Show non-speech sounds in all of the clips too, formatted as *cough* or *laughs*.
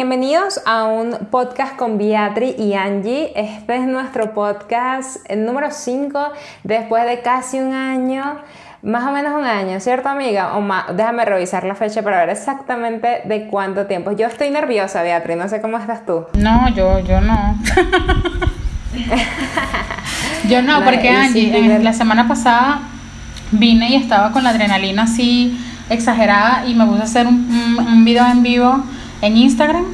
Bienvenidos a un podcast con Beatriz y Angie. Este es nuestro podcast número 5 después de casi un año, más o menos un año, ¿cierto amiga? O más, déjame revisar la fecha para ver exactamente de cuánto tiempo. Yo estoy nerviosa, Beatriz, no sé cómo estás tú. No, yo, yo no. *laughs* yo no, porque Angie, la semana pasada vine y estaba con la adrenalina así exagerada y me puse a hacer un, un video en vivo en Instagram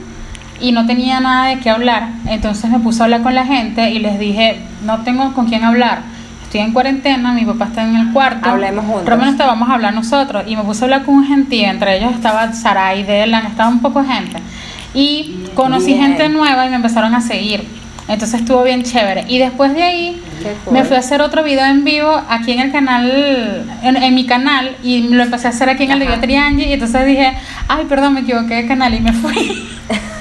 y no tenía nada de qué hablar. Entonces me puse a hablar con la gente y les dije, no tengo con quién hablar. Estoy en cuarentena, mi papá está en el cuarto. Hablemos juntos. Pero menos te vamos a hablar nosotros. Y me puse a hablar con gente, entre ellos estaba Sarai, Delan, estaba un poco gente. Y conocí gente nueva y me empezaron a seguir. Entonces estuvo bien chévere. Y después de ahí me fui a hacer otro video en vivo aquí en el canal, en, mi canal, y lo empecé a hacer aquí en el de Triangi. Y entonces dije, ay, perdón, me equivoqué de canal y me fui. *laughs*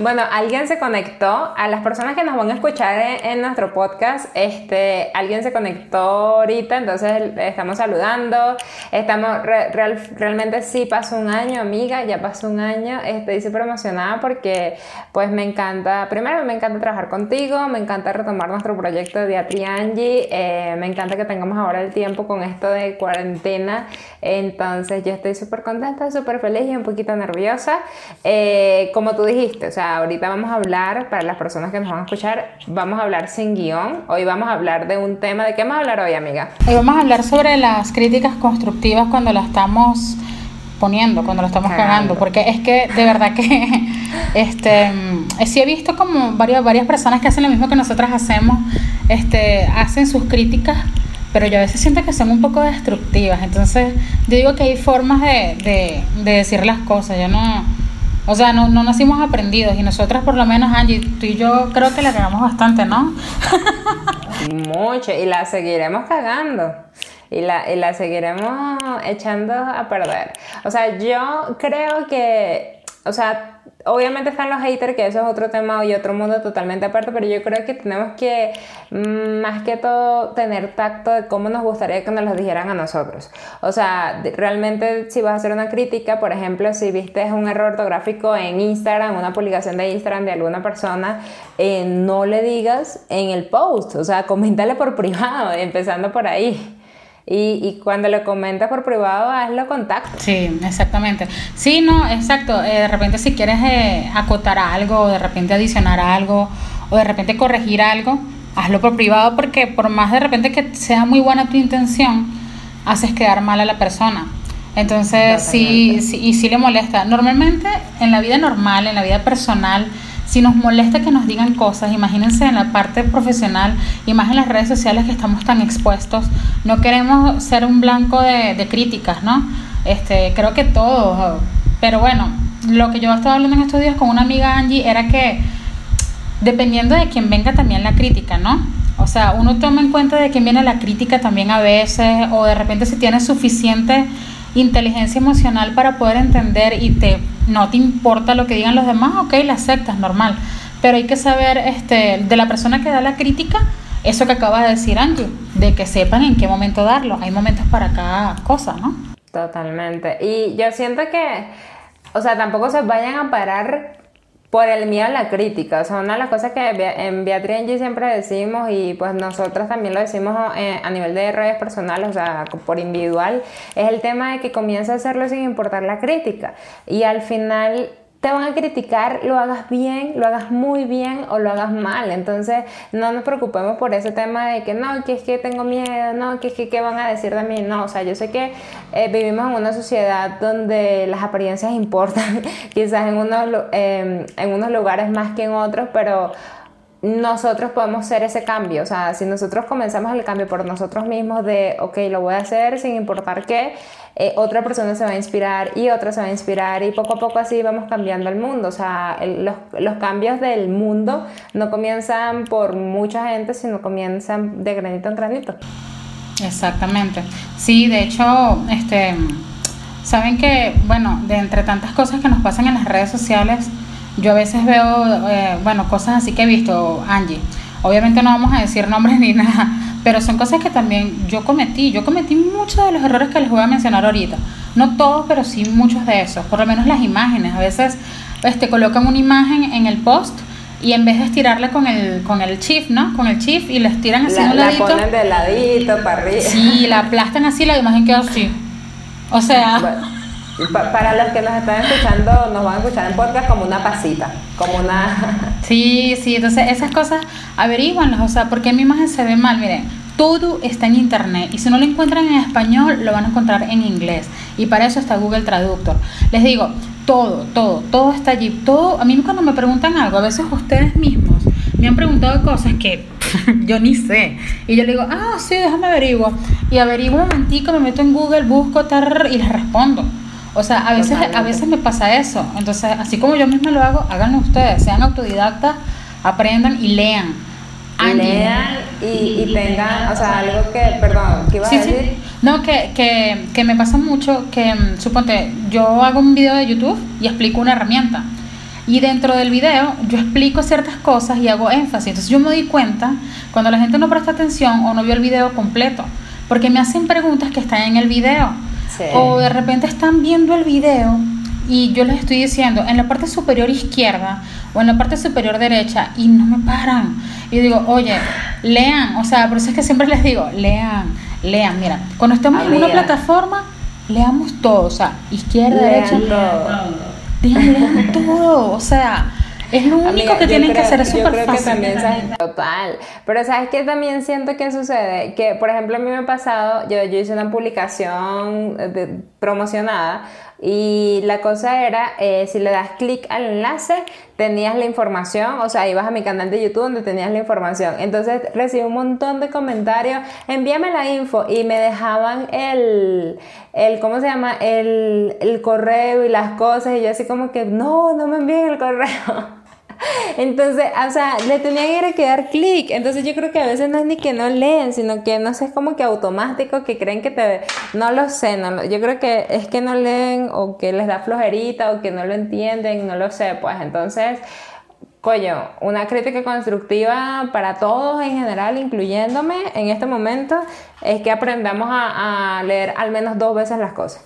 Bueno, alguien se conectó, a las personas que nos van a escuchar en, nuestro podcast, este, alguien se conectó ahorita, entonces estamos saludando, estamos, realmente sí pasó un año, amiga, ya pasó un año, estoy súper emocionada porque pues me encanta, primero me encanta trabajar contigo, me encanta retomar nuestro proyecto de Atriangi, eh, me encanta que tengamos ahora el tiempo con esto de cuarentena, entonces yo estoy súper contenta, súper feliz y un poquito nerviosa, eh, como tú dijiste, o sea, ahorita vamos a hablar, para las personas que nos van a escuchar, vamos a hablar sin guion. Hoy vamos a hablar de un tema. ¿De qué vamos a hablar hoy, amiga? Hoy vamos a hablar sobre las críticas constructivas cuando las estamos poniendo, cuando lo estamos cagando. Porque es que de verdad que *laughs* este sí he visto como varias, varias personas que hacen lo mismo que nosotras hacemos, este, hacen sus críticas pero yo a veces siento que son un poco destructivas. Entonces, yo digo que hay formas de, de, de decir las cosas. Yo no, o sea, no, no nacimos aprendidos y nosotras por lo menos, Angie, tú y yo creo que la cagamos bastante, ¿no? *laughs* Mucho, y la seguiremos cagando. Y la, y la seguiremos echando a perder. O sea, yo creo que, o sea, obviamente están los haters, que eso es otro tema y otro mundo totalmente aparte, pero yo creo que tenemos que, mm, más que todo, tener tacto de cómo nos gustaría que nos lo dijeran a nosotros. O sea, realmente si vas a hacer una crítica, por ejemplo, si viste un error ortográfico en Instagram, una publicación de Instagram de alguna persona, eh, no le digas en el post, o sea, coméntale por privado, *laughs* empezando por ahí. Y, y, cuando lo comentas por privado, hazlo contacto. Sí, exactamente. Sí, no, exacto. Eh, de repente si quieres eh, acotar algo, de repente adicionar algo, o de repente corregir algo, hazlo por privado porque por más de repente que sea muy buena tu intención, haces quedar mal a la persona. Entonces, sí, sí, y sí le molesta. Normalmente, en la vida normal, en la vida personal, si nos molesta que nos digan cosas, imagínense en la parte profesional y más en las redes sociales que estamos tan expuestos, no queremos ser un blanco de, críticas, ¿no? Este, creo que todos, pero bueno, lo que yo estaba hablando en estos días con una amiga Angie era que dependiendo de quién venga también la crítica, ¿no? O sea, uno toma en cuenta de quién viene la crítica también a veces, o de repente si tiene suficiente inteligencia emocional para poder entender y te no te importa lo que digan los demás, ok, la aceptas, normal. Pero hay que saber este, de la persona que da la crítica, eso que acaba de decir Angie, de que sepan en qué momento darlo. Hay momentos para cada cosa, ¿no? Totalmente. Y yo siento que, o sea, tampoco se vayan a parar por el miedo a la crítica. O sea, una de las cosas que en Beatriz Angie siempre decimos y pues nosotras también lo decimos eh, a nivel de redes personales, o sea, por individual, es el tema de que comienza a hacerlo sin importar la crítica. Y al final te van a criticar, lo hagas bien, lo hagas muy bien o lo hagas mal. Entonces, no nos preocupemos por ese tema de que no, que es que tengo miedo, no, que es que qué van a decir de mí. No, o sea, yo sé que eh, vivimos en una sociedad donde las apariencias importan, *laughs* quizás en unos, em, en unos lugares más que en otros, pero nosotros podemos hacer ese cambio. O sea, si nosotros comenzamos el cambio por nosotros mismos de, ok, lo voy a hacer sin importar qué, eh, otra persona se va a inspirar y otra se va a inspirar y poco a poco así vamos cambiando el mundo. O sea, los, los, cambios del mundo no comienzan por mucha gente, sino comienzan de granito en granito. Exactamente. Sí, de hecho, este, saben que, bueno, de entre tantas cosas que nos pasan en las redes sociales, yo a veces veo, eh, bueno, cosas así que he visto, Angie. Obviamente no vamos a decir nombres ni *laughs* nada, pero son cosas que también yo cometí. Yo cometí muchos de los errores que les voy a mencionar ahorita. No todos, pero sí muchos de esos. Por lo menos las imágenes. A veces este, colocan una imagen en el post y en vez de estirarla con el, con el shift, ¿no? Con el shift y la estiran así La, un la ladito. ponen de ladito, para arriba. Sí, la aplastan así, la imagen queda así. O sea, Bueno, pa- para los que nos están escuchando, nos van a escuchar en podcast como una pasita, como una... *laughs* sí, sí, entonces esas cosas averiguanlas, o sea, porque mi imagen se ve mal, miren, todo está en internet y si no lo encuentran en español, lo van a encontrar en inglés y para eso está Google Traductor. Les digo, todo, todo, todo está allí, todo, a mí cuando me preguntan algo, a veces ustedes mismos me han preguntado cosas que *laughs* yo ni sé y yo le digo, ah, sí, déjame averiguo y averiguo un momentico, me meto en Google, busco tar, y les respondo. O sea, a veces, a veces me pasa eso. Entonces, así como yo misma lo hago, háganlo ustedes. Sean autodidactas, aprendan y lean. Angie. lean y, y tengan, o sea, algo que, perdón, ¿qué ibas Sí, a sí. decir? No, que, que, que me pasa mucho que, mm, suponte, yo hago un video de YouTube y explico una herramienta. Y dentro del video yo explico ciertas cosas y hago énfasis. Entonces yo me doy cuenta cuando la gente no presta atención o no vio el video completo. Porque me hacen preguntas que están en el video. Sí. O de repente están viendo el video y yo les estoy diciendo en la parte superior izquierda o en la parte superior derecha y no me paran. Y yo digo, oye, lean, o sea, por eso es que siempre les digo, lean, lean. Mira, cuando estemos en una Amiga. plataforma, leamos todo, o sea, izquierda, Lean derecha, todo. lean, lean todo, o sea, es lo único Amiga, que tienen que hacer, es súper que fácil. también, ¿sabes? Total. Pero ¿sabes qué también siento que sucede? Que, por ejemplo, a mí me ha pasado, yo, yo hice una publicación eh, de- promocionada y la cosa era, eh, si le das clic al enlace, tenías la información, o sea, ibas a mi canal de YouTube donde tenías la información. Entonces recibí un montón de comentarios, envíame la info y me dejaban el, el ¿cómo se llama? El, el correo y las cosas y yo así como que, no, no me envíen el correo. *laughs* Entonces, o sea, le tenía que quedar clic. Entonces yo creo que a veces no es ni que no leen, sino que no sé, es como que automático, que creen que te... No lo sé, no lo- yo creo que es que no leen o que les da flojerita o que no lo entienden, no lo sé, pues entonces... Coño, una crítica constructiva para todos en general, incluyéndome en este momento, es que aprendamos a, leer al menos dos veces las cosas.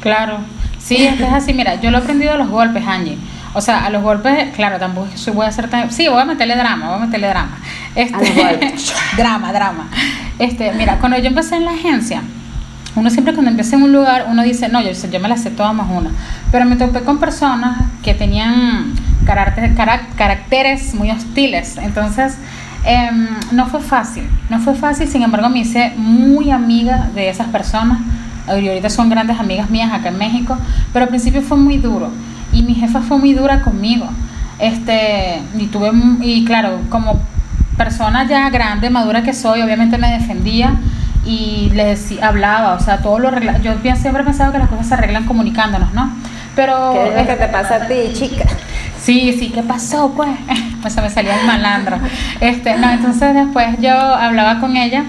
Claro, sí, es es así. Mira, yo lo he aprendido a los golpes, Angie. O sea, a los golpes, claro, tampoco es que soy- voy a hacer tan... Sí, voy a meterle drama, voy a meterle drama. Este, *laughs* drama, drama. Este, mira, cuando yo empecé en la agencia, uno siempre cuando empieza en un lugar, uno dice, no, yo, yo me la sé toda más una. Pero me topé con personas que tenían carácter- caracteres muy hostiles. Entonces, em, no fue fácil. No fue fácil, sin embargo, me hice muy amiga de esas personas. Y ahorita son grandes amigas mías acá en México. Pero al principio fue muy duro. Y mi jefa fue muy dura conmigo. Este, y tuve, y claro, como persona ya grande, madura que soy, obviamente me defendía y le decí- hablaba, o sea, todo lo arregla. Yo siempre he pensado que las cosas se arreglan comunicándonos, ¿no? Pero ¿Qué es lo que te pasa a ti, chica? Sí, sí, ¿qué pasó pues? *laughs* Pues se me salía el malandro. Este, no, entonces después yo hablaba con ella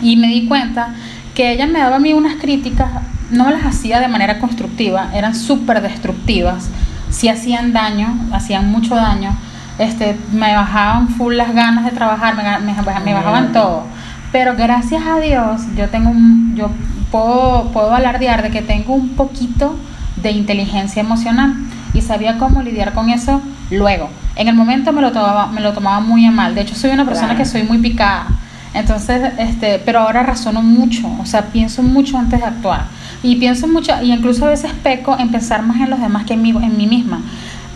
y me di cuenta que ella me daba a mí unas críticas, no las hacía de manera constructiva, eran súper destructivas, sí hacían daño, hacían mucho daño, este, me bajaban full las ganas de trabajar, me, ga- me, me bajaban todo. Pero gracias a Dios, yo tengo un, yo puedo, puedo alardear de que tengo un poquito de inteligencia emocional y sabía cómo lidiar con eso luego. En el momento me lo tomaba, me lo tomaba muy a mal. De hecho, soy una persona Claro. que soy muy picada. Entonces, este, pero ahora razono mucho, o sea, pienso mucho antes de actuar. Y pienso mucho, y incluso a veces peco en pensar más en los demás que en mí, en mí misma.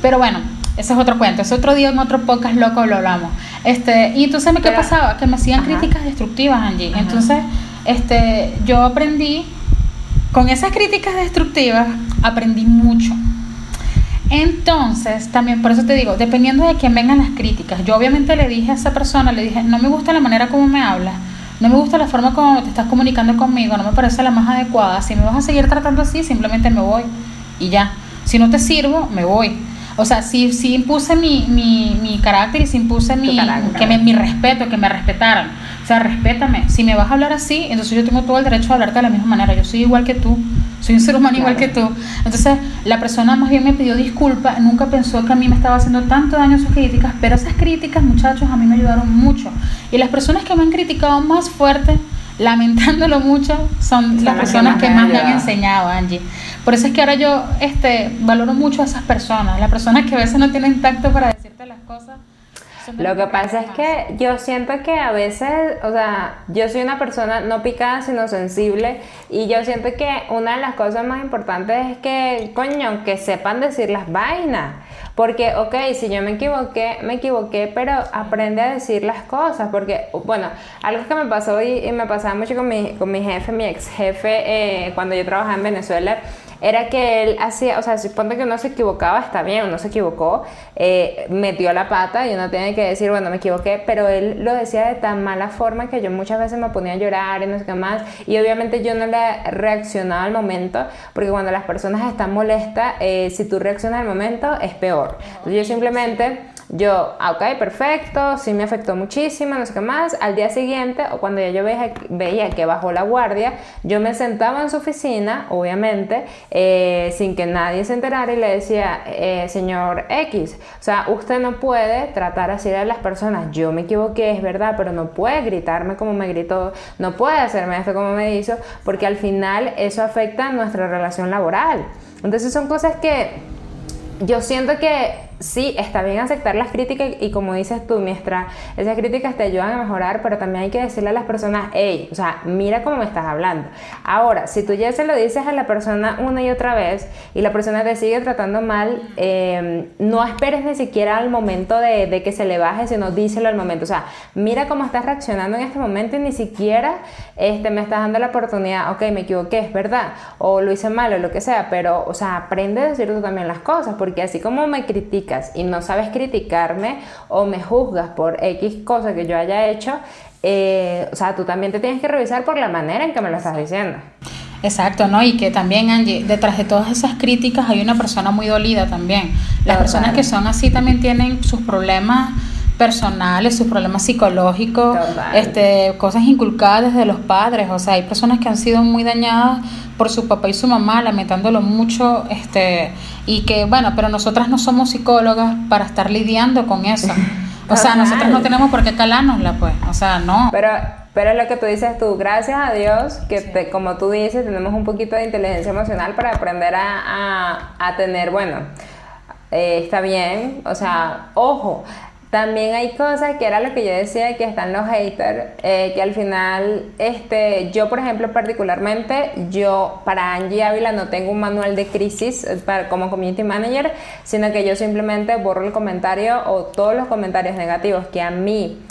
Pero bueno, ese es otro cuento, ese otro día en otro podcast loco lo hablamos. Este, y entonces, ¿qué Pero- pasaba? Que me hacían Ajá. críticas destructivas, Angie. Ajá. Entonces, este, yo aprendí, con esas críticas destructivas, aprendí mucho. Entonces, también por eso te digo, dependiendo de quién vengan las críticas, yo obviamente le dije a esa persona, le dije, no me gusta la manera como me hablas, no me gusta la forma como te estás comunicando conmigo, no me parece la más adecuada, si me vas a seguir tratando así, simplemente me voy y ya. Si no te sirvo, me voy. O sea, si, si impuse mi, mi, mi carácter y si impuse mi, que me, mi respeto, que me respetaran. O sea, respétame. Si me vas a hablar así, entonces yo tengo todo el derecho a hablarte de la misma manera. Yo soy igual que tú. Soy un ser humano igual que Claro. tú. Entonces, la persona más bien me pidió disculpas. Nunca pensó que a mí me estaba haciendo tanto daño sus críticas. Pero esas críticas, muchachos, a mí me ayudaron mucho. Y las personas que me han criticado más fuerte, lamentándolo mucho, son, las personas que más me han enseñado, Angie. Por eso es que ahora yo este, valoro mucho a esas personas, las personas que a veces no tienen tacto para decirte las cosas. Lo que pasa es que yo siento que a veces, o sea, yo soy una persona no picada sino sensible y yo siento que una de las cosas más importantes es que, coño, que sepan decir las vainas. Porque, ok, si yo me equivoqué, me equivoqué, pero aprende a decir las cosas. Porque, bueno, algo que me pasó y, me pasaba mucho con mi, con mi jefe, mi ex jefe, eh, cuando yo trabajaba en Venezuela, era que él hacía, o sea, suponte que uno se equivocaba, está bien, uno se equivocó, eh, metió la pata y uno tiene que decir, bueno, me equivoqué, pero él lo decía de tan mala forma que yo muchas veces me ponía a llorar y no sé qué más, y obviamente yo no le reaccionaba al momento, porque cuando las personas están molestas, eh, si tú reaccionas al momento, es peor. Entonces yo simplemente yo, ah, ok, perfecto, sí me afectó muchísimo, no sé qué más. Al día siguiente, o cuando ya yo veía, que bajó la guardia, yo me sentaba en su oficina, obviamente, eh, sin que nadie se enterara y le decía, eh, señor X, o sea, usted no puede tratar así de las personas. Yo me equivoqué, es verdad, pero no puede gritarme como me gritó, no puede hacerme esto como me hizo, porque al final eso afecta nuestra relación laboral. Entonces son cosas que yo siento que sí, está bien aceptar las críticas y como dices tú, mientras esas críticas te ayudan a mejorar, pero también hay que decirle a las personas, hey, o sea, mira cómo me estás hablando. Ahora, si tú ya se lo dices a la persona una y otra vez y la persona te sigue tratando mal, em, no esperes ni siquiera al momento de, de, que se le baje, sino díselo al momento. O sea, mira cómo estás reaccionando en este momento y ni siquiera este, me estás dando la oportunidad, ok, me equivoqué, es verdad, o lo hice mal o lo que sea, pero, o sea, aprende a decir tú también las cosas, porque así como me criticas, y no sabes criticarme o me juzgas por X cosa que yo haya hecho, eh, o sea, tú también te tienes que revisar por la manera en que me lo estás diciendo. Exacto, ¿no? Y que también, Angie, detrás de todas esas críticas hay una persona muy dolida también. Las personas que son así también tienen sus problemas personales, sus problemas psicológicos, este, cosas inculcadas desde los padres. O sea, hay personas que han sido muy dañadas por su papá y su mamá, lamentándolo mucho, este, y que, bueno, pero nosotras no somos psicólogas para estar lidiando con eso. *laughs* O sea, nosotras no tenemos por qué calárnosla, pues. O sea, no. Pero pero es lo que tú dices tú, gracias a Dios, que como tú dices, tenemos un poquito de inteligencia emocional para aprender a, a, tener, bueno, eh, está bien, o sea, ojo, también hay cosas que era lo que yo decía que están los haters, eh, que al final, este, yo por ejemplo particularmente, yo para Angie Ávila no tengo un manual de crisis eh, para, como community manager, sino que yo simplemente borro el comentario o todos los comentarios negativos que a mí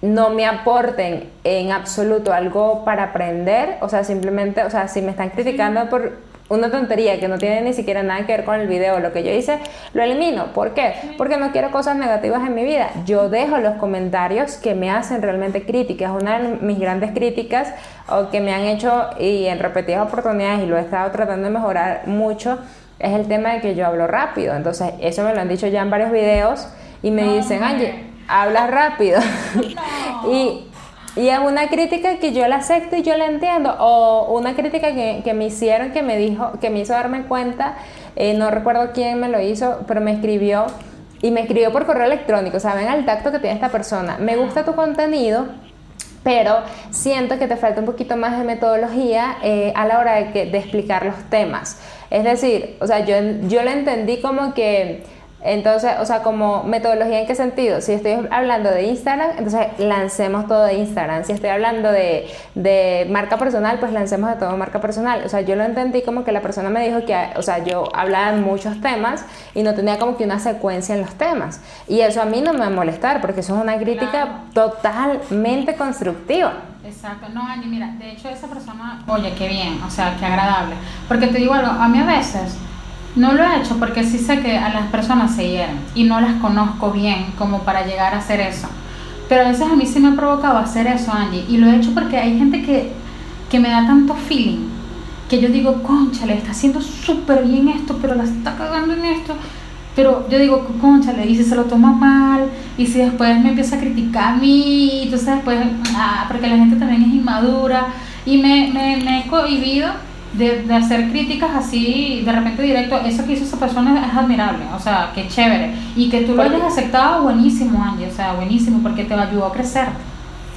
no me aporten en absoluto algo para aprender, o sea, simplemente, o sea, si me están criticando por una tontería que no tiene ni siquiera nada que ver con el video, lo que yo hice, lo elimino. ¿Por qué? Porque no quiero cosas negativas en mi vida. Yo dejo los comentarios que me hacen realmente críticas. Una de mis grandes críticas o que me han hecho y en repetidas oportunidades y lo he estado tratando de mejorar mucho es el tema de que yo hablo rápido. Entonces, eso me lo han dicho ya en varios videos y me dicen, Angie, hablas rápido. *laughs* *laughs* y y es una crítica que yo la acepto y yo la entiendo. O una crítica que, que me hicieron, que me dijo, que me hizo darme cuenta, eh, no recuerdo quién me lo hizo, pero me escribió y me escribió por correo electrónico. Saben al tacto que tiene esta persona. Me gusta tu contenido, pero siento que te falta un poquito más de metodología eh, a la hora de, que, de explicar los temas. Es decir, o sea, yo, yo lo entendí como que entonces, o sea, como metodología en qué sentido? Si estoy hablando de Instagram, entonces lancemos todo de Instagram. Si estoy hablando de, de, marca personal, pues lancemos de todo marca personal. O sea, yo lo entendí como que la persona me dijo que, o sea, yo hablaba de muchos temas y no tenía como que una secuencia en los temas. Y eso a mí no me va a molestar porque eso es una crítica totalmente constructiva. Exacto, no, Angie, mira, de hecho esa persona, oye, qué bien, o sea, qué agradable. Porque te digo algo, a mí a veces no lo he hecho porque sí sé que a las personas se hieren y no las conozco bien como para llegar a hacer eso. Pero a veces a mí sí me ha provocado hacer eso, Angie. Y lo he hecho porque hay gente que, que me da tanto feeling que yo digo, concha, le está haciendo súper bien esto, pero la está cagando en esto. Pero yo digo, concha, le dice, se lo toma mal, y si después me empieza a criticar a mí, entonces después, ah, porque la gente también es inmadura, y me, me, me he cohibido de, de, hacer críticas así de repente directo, eso que hizo esa persona es admirable, o sea, qué chévere. Y que tú lo hayas aceptado, buenísimo, Angie, o sea, buenísimo, porque te ayudó a crecer.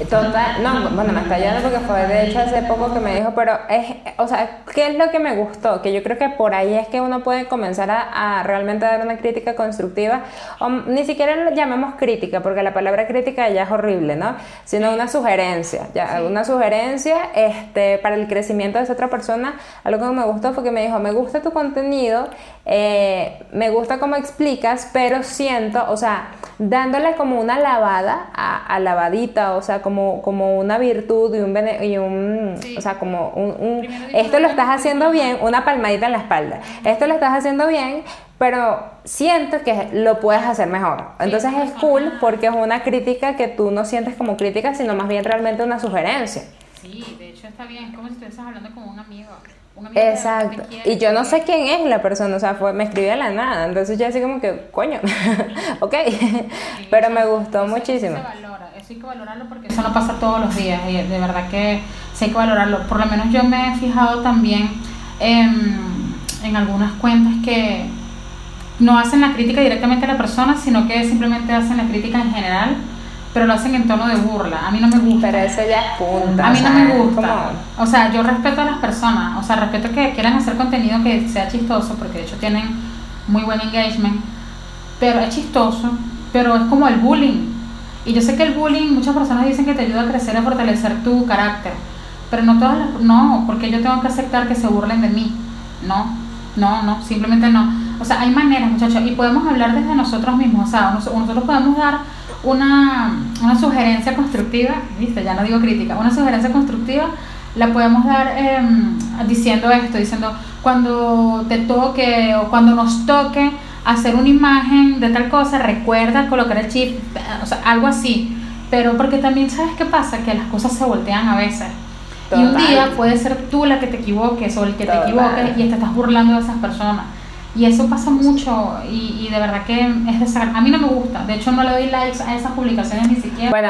Total, no, bueno, me está yendo porque fue de hecho hace poco que me dijo, pero es, o sea, ¿qué es lo que me gustó? Que yo creo que por ahí es que uno puede comenzar a, realmente dar una crítica constructiva, o ni siquiera lo llamemos crítica, porque la palabra crítica ya es horrible, ¿no? Sino una sugerencia, ya, una sugerencia este, para el crecimiento de esa otra persona. Algo que me gustó fue que me dijo, me gusta tu contenido, eh, me gusta cómo explicas, pero siento, o sea, dándole como una lavada, a, lavadita, o sea, como, como una virtud y un, y un o sea, como un, esto lo estás haciendo bien, una palmadita en la espalda, esto lo estás haciendo bien, pero siento que lo puedes hacer mejor. Entonces es cool porque es una crítica que tú no sientes como crítica, sino más bien realmente una sugerencia. Sí, de hecho está bien, es como si estuvieses hablando con un amigo. Exacto. Y yo no sé quién es la persona, o sea, fue, me escribió de la nada, entonces ya así como que, coño, *laughs* ok, *laughs* pero me gustó muchísimo. Eso se valora, eso hay que valorarlo porque eso no pasa todos los días y de verdad que sí hay que valorarlo. Por lo menos yo me he fijado también en, en algunas cuentas que no hacen la crítica directamente a la persona, sino que simplemente hacen la crítica en general pero lo hacen en tono de burla. A mí no me gusta. Pero eso ya es punta. A mí no me gusta. O sea, yo respeto a las personas. O sea, respeto que quieran hacer contenido que sea chistoso, porque de hecho tienen muy buen engagement. Pero es chistoso, pero es como el bullying. Y yo sé que el bullying, muchas personas dicen que te ayuda a crecer, a fortalecer tu carácter. Pero no todas las. No, porque yo tengo que aceptar que se burlen de mí. No, no, no, simplemente no. O sea, hay maneras, muchachos, y podemos hablar desde nosotros mismos. O sea, nosotros podemos dar una, una sugerencia constructiva, ¿viste? Ya no digo crítica, una sugerencia constructiva la podemos dar em, diciendo esto, diciendo cuando te toque o cuando nos toque hacer una imagen de tal cosa, recuerda colocar el chip, o sea, algo así. Pero porque también sabes qué pasa, que las cosas se voltean a veces. Y un día puede ser tú la que te equivoques o el que te equivoques y te estás burlando de esas personas. Y eso pasa mucho y, de verdad que es desagradable. A mí no me gusta. De hecho, no le doy likes a esas publicaciones ni siquiera. Bueno,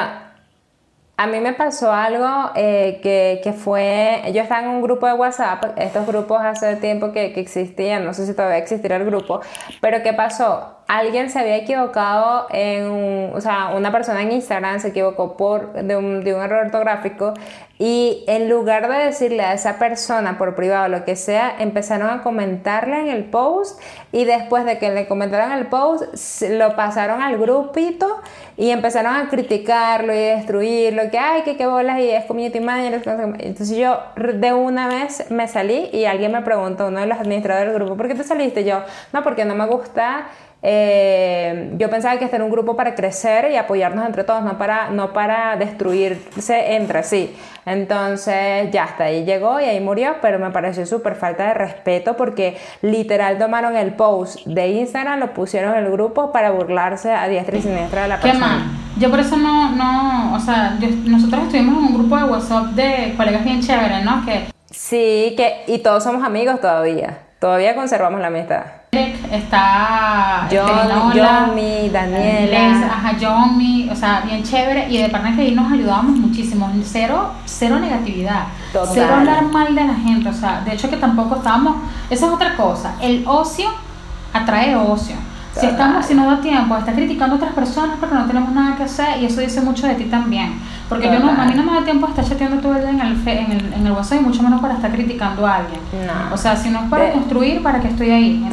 a mí me pasó algo eh, que, que, fue, yo estaba en un grupo de WhatsApp, estos grupos hace tiempo que, que existían, no sé si todavía existirá el grupo, pero ¿qué pasó? Alguien se había equivocado en, o sea, una persona en Instagram se equivocó por, de, un, de un error ortográfico y en lugar de decirle a esa persona por privado lo que sea, empezaron a comentarle en el post y después de que le comentaron el post, lo pasaron al grupito y empezaron a criticarlo y destruirlo, que ay, que qué bolas y es community manager. Entonces yo de una vez me salí y alguien me preguntó, uno de los administradores del grupo, ¿por qué te saliste? Yo, no, porque no me gusta eh, yo pensaba que este era un grupo para crecer y apoyarnos entre todos, no para, no para destruirse entre sí. Entonces ya hasta ahí llegó y ahí murió, pero me pareció súper falta de respeto porque literal tomaron el post de Instagram, lo pusieron en el grupo para burlarse a diestra y siniestra de la persona. Yo por eso no, no, o sea, nosotros estuvimos en un grupo de WhatsApp de colegas bien chéveres, ¿no? Que... Sí, que, y todos somos amigos todavía, todavía conservamos la amistad está John, Johnny, Daniela, ajá, Johnny, o sea, bien chévere. Y de parte que ahí nos ayudábamos muchísimo, cero, cero negatividad, cero hablar mal de la gente, o sea, de hecho que tampoco estábamos, esa es otra cosa, el ocio atrae ocio. Si estamos, si nos da tiempo, está criticando a otras personas porque no tenemos nada que hacer y eso dice mucho de ti también. Porque yo no, a mí no me da tiempo estar chateando todo el día en el, en el, en el WhatsApp y mucho menos para estar criticando a alguien. O sea, si no es para construir, ¿para qué estoy ahí?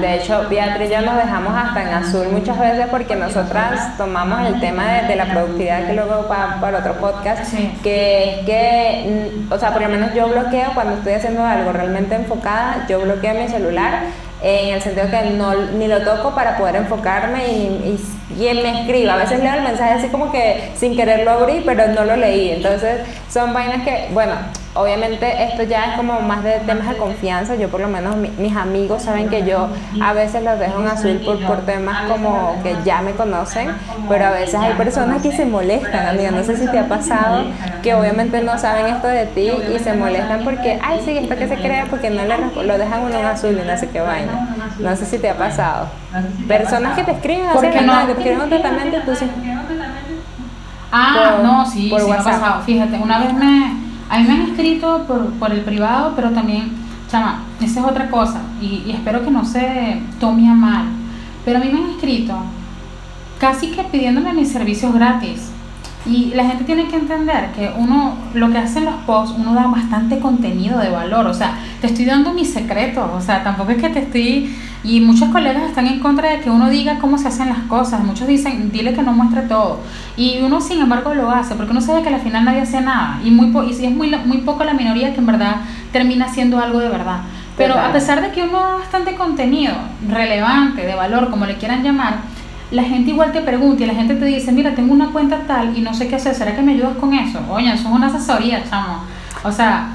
De hecho, Beatriz y yo nos dejamos hasta en azul muchas veces porque nosotras tomamos el tema de, la productividad que luego va para otro podcast, que que, mm, o sea, por lo menos yo bloqueo cuando estoy haciendo algo realmente enfocada, yo bloqueo mi celular en el sentido que no, ni lo toco para poder enfocarme y, él me escriba. A veces leo el mensaje así como que sin quererlo abrir, pero no lo leí. Entonces son vainas que, bueno, obviamente esto ya es como más de temas de confianza. Yo por lo menos mis amigos saben que yo a veces los dejo en azul por, por temas como que ya me conocen, pero a veces hay personas que se molestan, amiga. No sé si te ha pasado que obviamente no saben esto de ti y se molestan porque, ay, sí, esto que se crea porque no le lo dejan uno en azul y no sé qué vaina. No sé si te ha pasado. Personas que te escriben así, no, que te escriben tú sí. Ah, no, sí, sí me ha pasado. Fíjate, una vez me a mí me han escrito por, por el privado, pero también, chama, esa es otra cosa, y, espero que no se tome a mal, pero a mí me han escrito casi que pidiéndome mis servicios gratis. Y la gente tiene que entender que uno, lo que hacen los posts, uno da bastante contenido de valor. O sea, te estoy dando mis secretos. O sea, tampoco es que te estoy. Y muchos colegas están en contra de que uno diga cómo se hacen las cosas. Muchos dicen, dile que no muestre todo. Y uno, sin embargo, lo hace porque uno sabe que al final nadie hace nada. Y, muy y es muy, muy poco la minoría que en verdad termina haciendo algo de verdad. Pero a pesar de que uno da bastante contenido relevante, de valor, como le quieran llamar, la gente igual te pregunta y la gente te dice, mira, tengo una cuenta tal y no sé qué hacer, ¿será que me ayudas con eso? Oye, eso es una asesoría, chamo. O sea...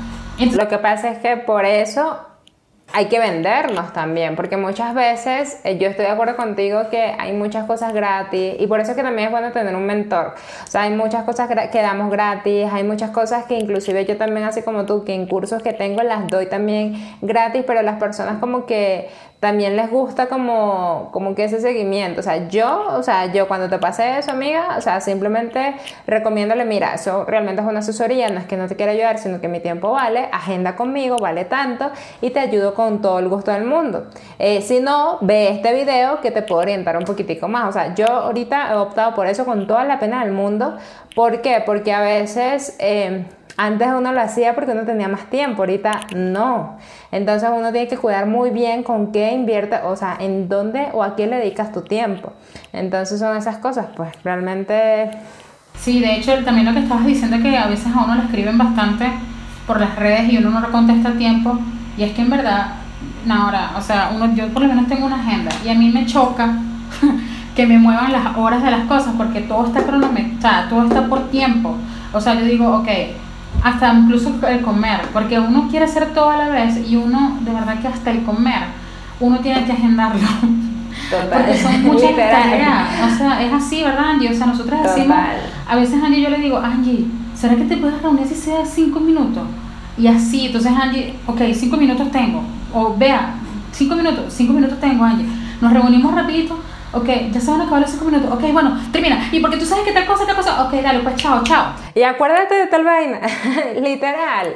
Lo que pasa es que por eso hay que vendernos también, porque muchas veces eh, yo estoy de acuerdo contigo que hay muchas cosas gratis y por eso es que también es bueno tener un mentor. O sea, hay muchas cosas que damos gratis, hay muchas cosas que inclusive yo también, así como tú, que en cursos que tengo las doy también gratis, pero las personas como que también les gusta como, como que ese seguimiento. O sea, yo, o sea, yo cuando te pase eso, amiga, o sea, simplemente recomiéndole, mira, eso realmente es una asesoría, no es que no te quiera ayudar, sino que mi tiempo vale, agenda conmigo, vale tanto, y te ayudo con todo el gusto del mundo. Eh, si no, ve este video que te puedo orientar un poquitico más. O sea, yo ahorita he optado por eso con toda la pena del mundo. ¿Por qué? Porque a veces... Eh, antes uno lo hacía porque uno tenía más tiempo, ahorita no. Entonces uno tiene que cuidar muy bien con qué invierte, o sea, en dónde o a qué le dedicas tu tiempo. Entonces son esas cosas, pues realmente... Sí, de hecho también lo que estabas diciendo es que a veces a uno le escriben bastante por las redes y uno no lo contesta a tiempo. Y es que en verdad, ahora, o sea, uno, yo por lo menos tengo una agenda y a mí me choca *laughs* que me muevan las horas de las cosas porque todo está cronometrado, todo está por tiempo. O sea, yo digo, ok, hasta incluso el comer, porque uno quiere hacer todo a la vez y uno, de verdad que hasta el comer, uno tiene que agendarlo. Porque son *laughs* muchas tareas. O sea, es así, ¿verdad, Angie? O sea, nosotros decimos, a veces Angie yo le digo, Angie, ¿será que te puedes reunir si sea cinco minutos? Y así, entonces Angie, ok, cinco minutos tengo. O vea, cinco minutos, cinco minutos tengo, Angie. Nos reunimos rapidito Ok, ya se van a acabar los cinco minutos. Ok, bueno, termina. Y porque tú sabes que tal cosa, tal cosa. Ok, dale, pues chao, chao. Y acuérdate de tal vaina. *laughs* Literal.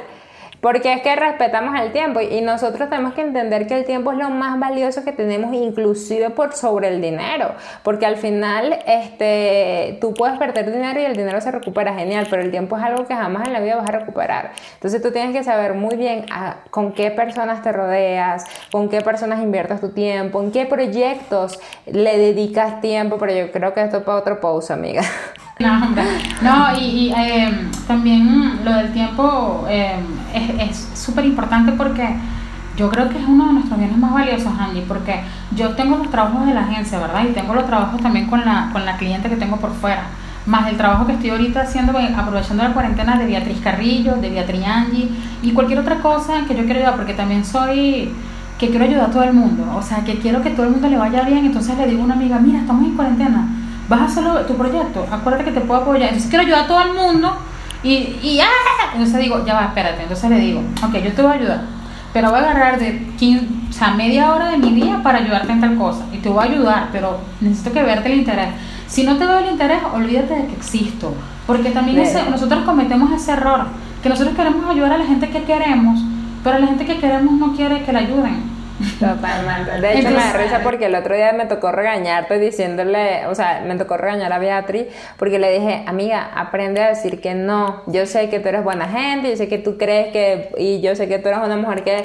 Porque es que respetamos el tiempo y nosotros tenemos que entender que el tiempo es lo más valioso que tenemos, inclusive por sobre el dinero. Porque al final este, tú puedes perder dinero y el dinero se recupera genial, pero el tiempo es algo que jamás en la vida vas a recuperar. Entonces tú tienes que saber muy bien ah, con qué personas te rodeas, con qué personas inviertes tu tiempo, en qué proyectos le dedicas tiempo, pero yo creo que esto es para otro pause, amiga. *laughs* No, no y, em, también lo del tiempo em, es súper importante porque yo creo que es uno de nuestros bienes más valiosos, Angie, porque yo tengo los trabajos de la agencia, ¿verdad? Y tengo los trabajos también con la, con la cliente que tengo por fuera, más el trabajo que estoy ahorita haciendo, eh, aprovechando la cuarentena de Beatriz Carrillo, de Beatriz Angie y cualquier otra cosa que yo quiero ayudar, porque también soy que quiero ayudar a todo el mundo, o sea, que quiero que todo el mundo le vaya bien, entonces le digo a una amiga, mira, estamos en cuarentena vas a hacerlo tu proyecto, acuérdate que te puedo apoyar. Entonces quiero ayudar a todo el mundo y, y ¡ah! entonces digo, ya va, espérate. Entonces le digo, ok, yo te voy a ayudar, pero voy a agarrar de 15, o sea, media hora de mi día para ayudarte en tal cosa. Y te voy a ayudar, pero necesito que verte el interés. Si no te doy el interés, olvídate de que existo. Porque también nosotros cometemos ese error, que nosotros queremos ayudar a la gente que queremos, pero la gente que queremos no quiere que la ayuden. Totalmente. De hecho, me da risa porque el otro día me tocó regañarte diciéndole, o sea, me tocó regañar a Beatriz porque le dije, amiga, aprende a decir que no. Yo sé que tú eres buena gente, yo sé que tú crees que, y yo sé que tú eres una mujer que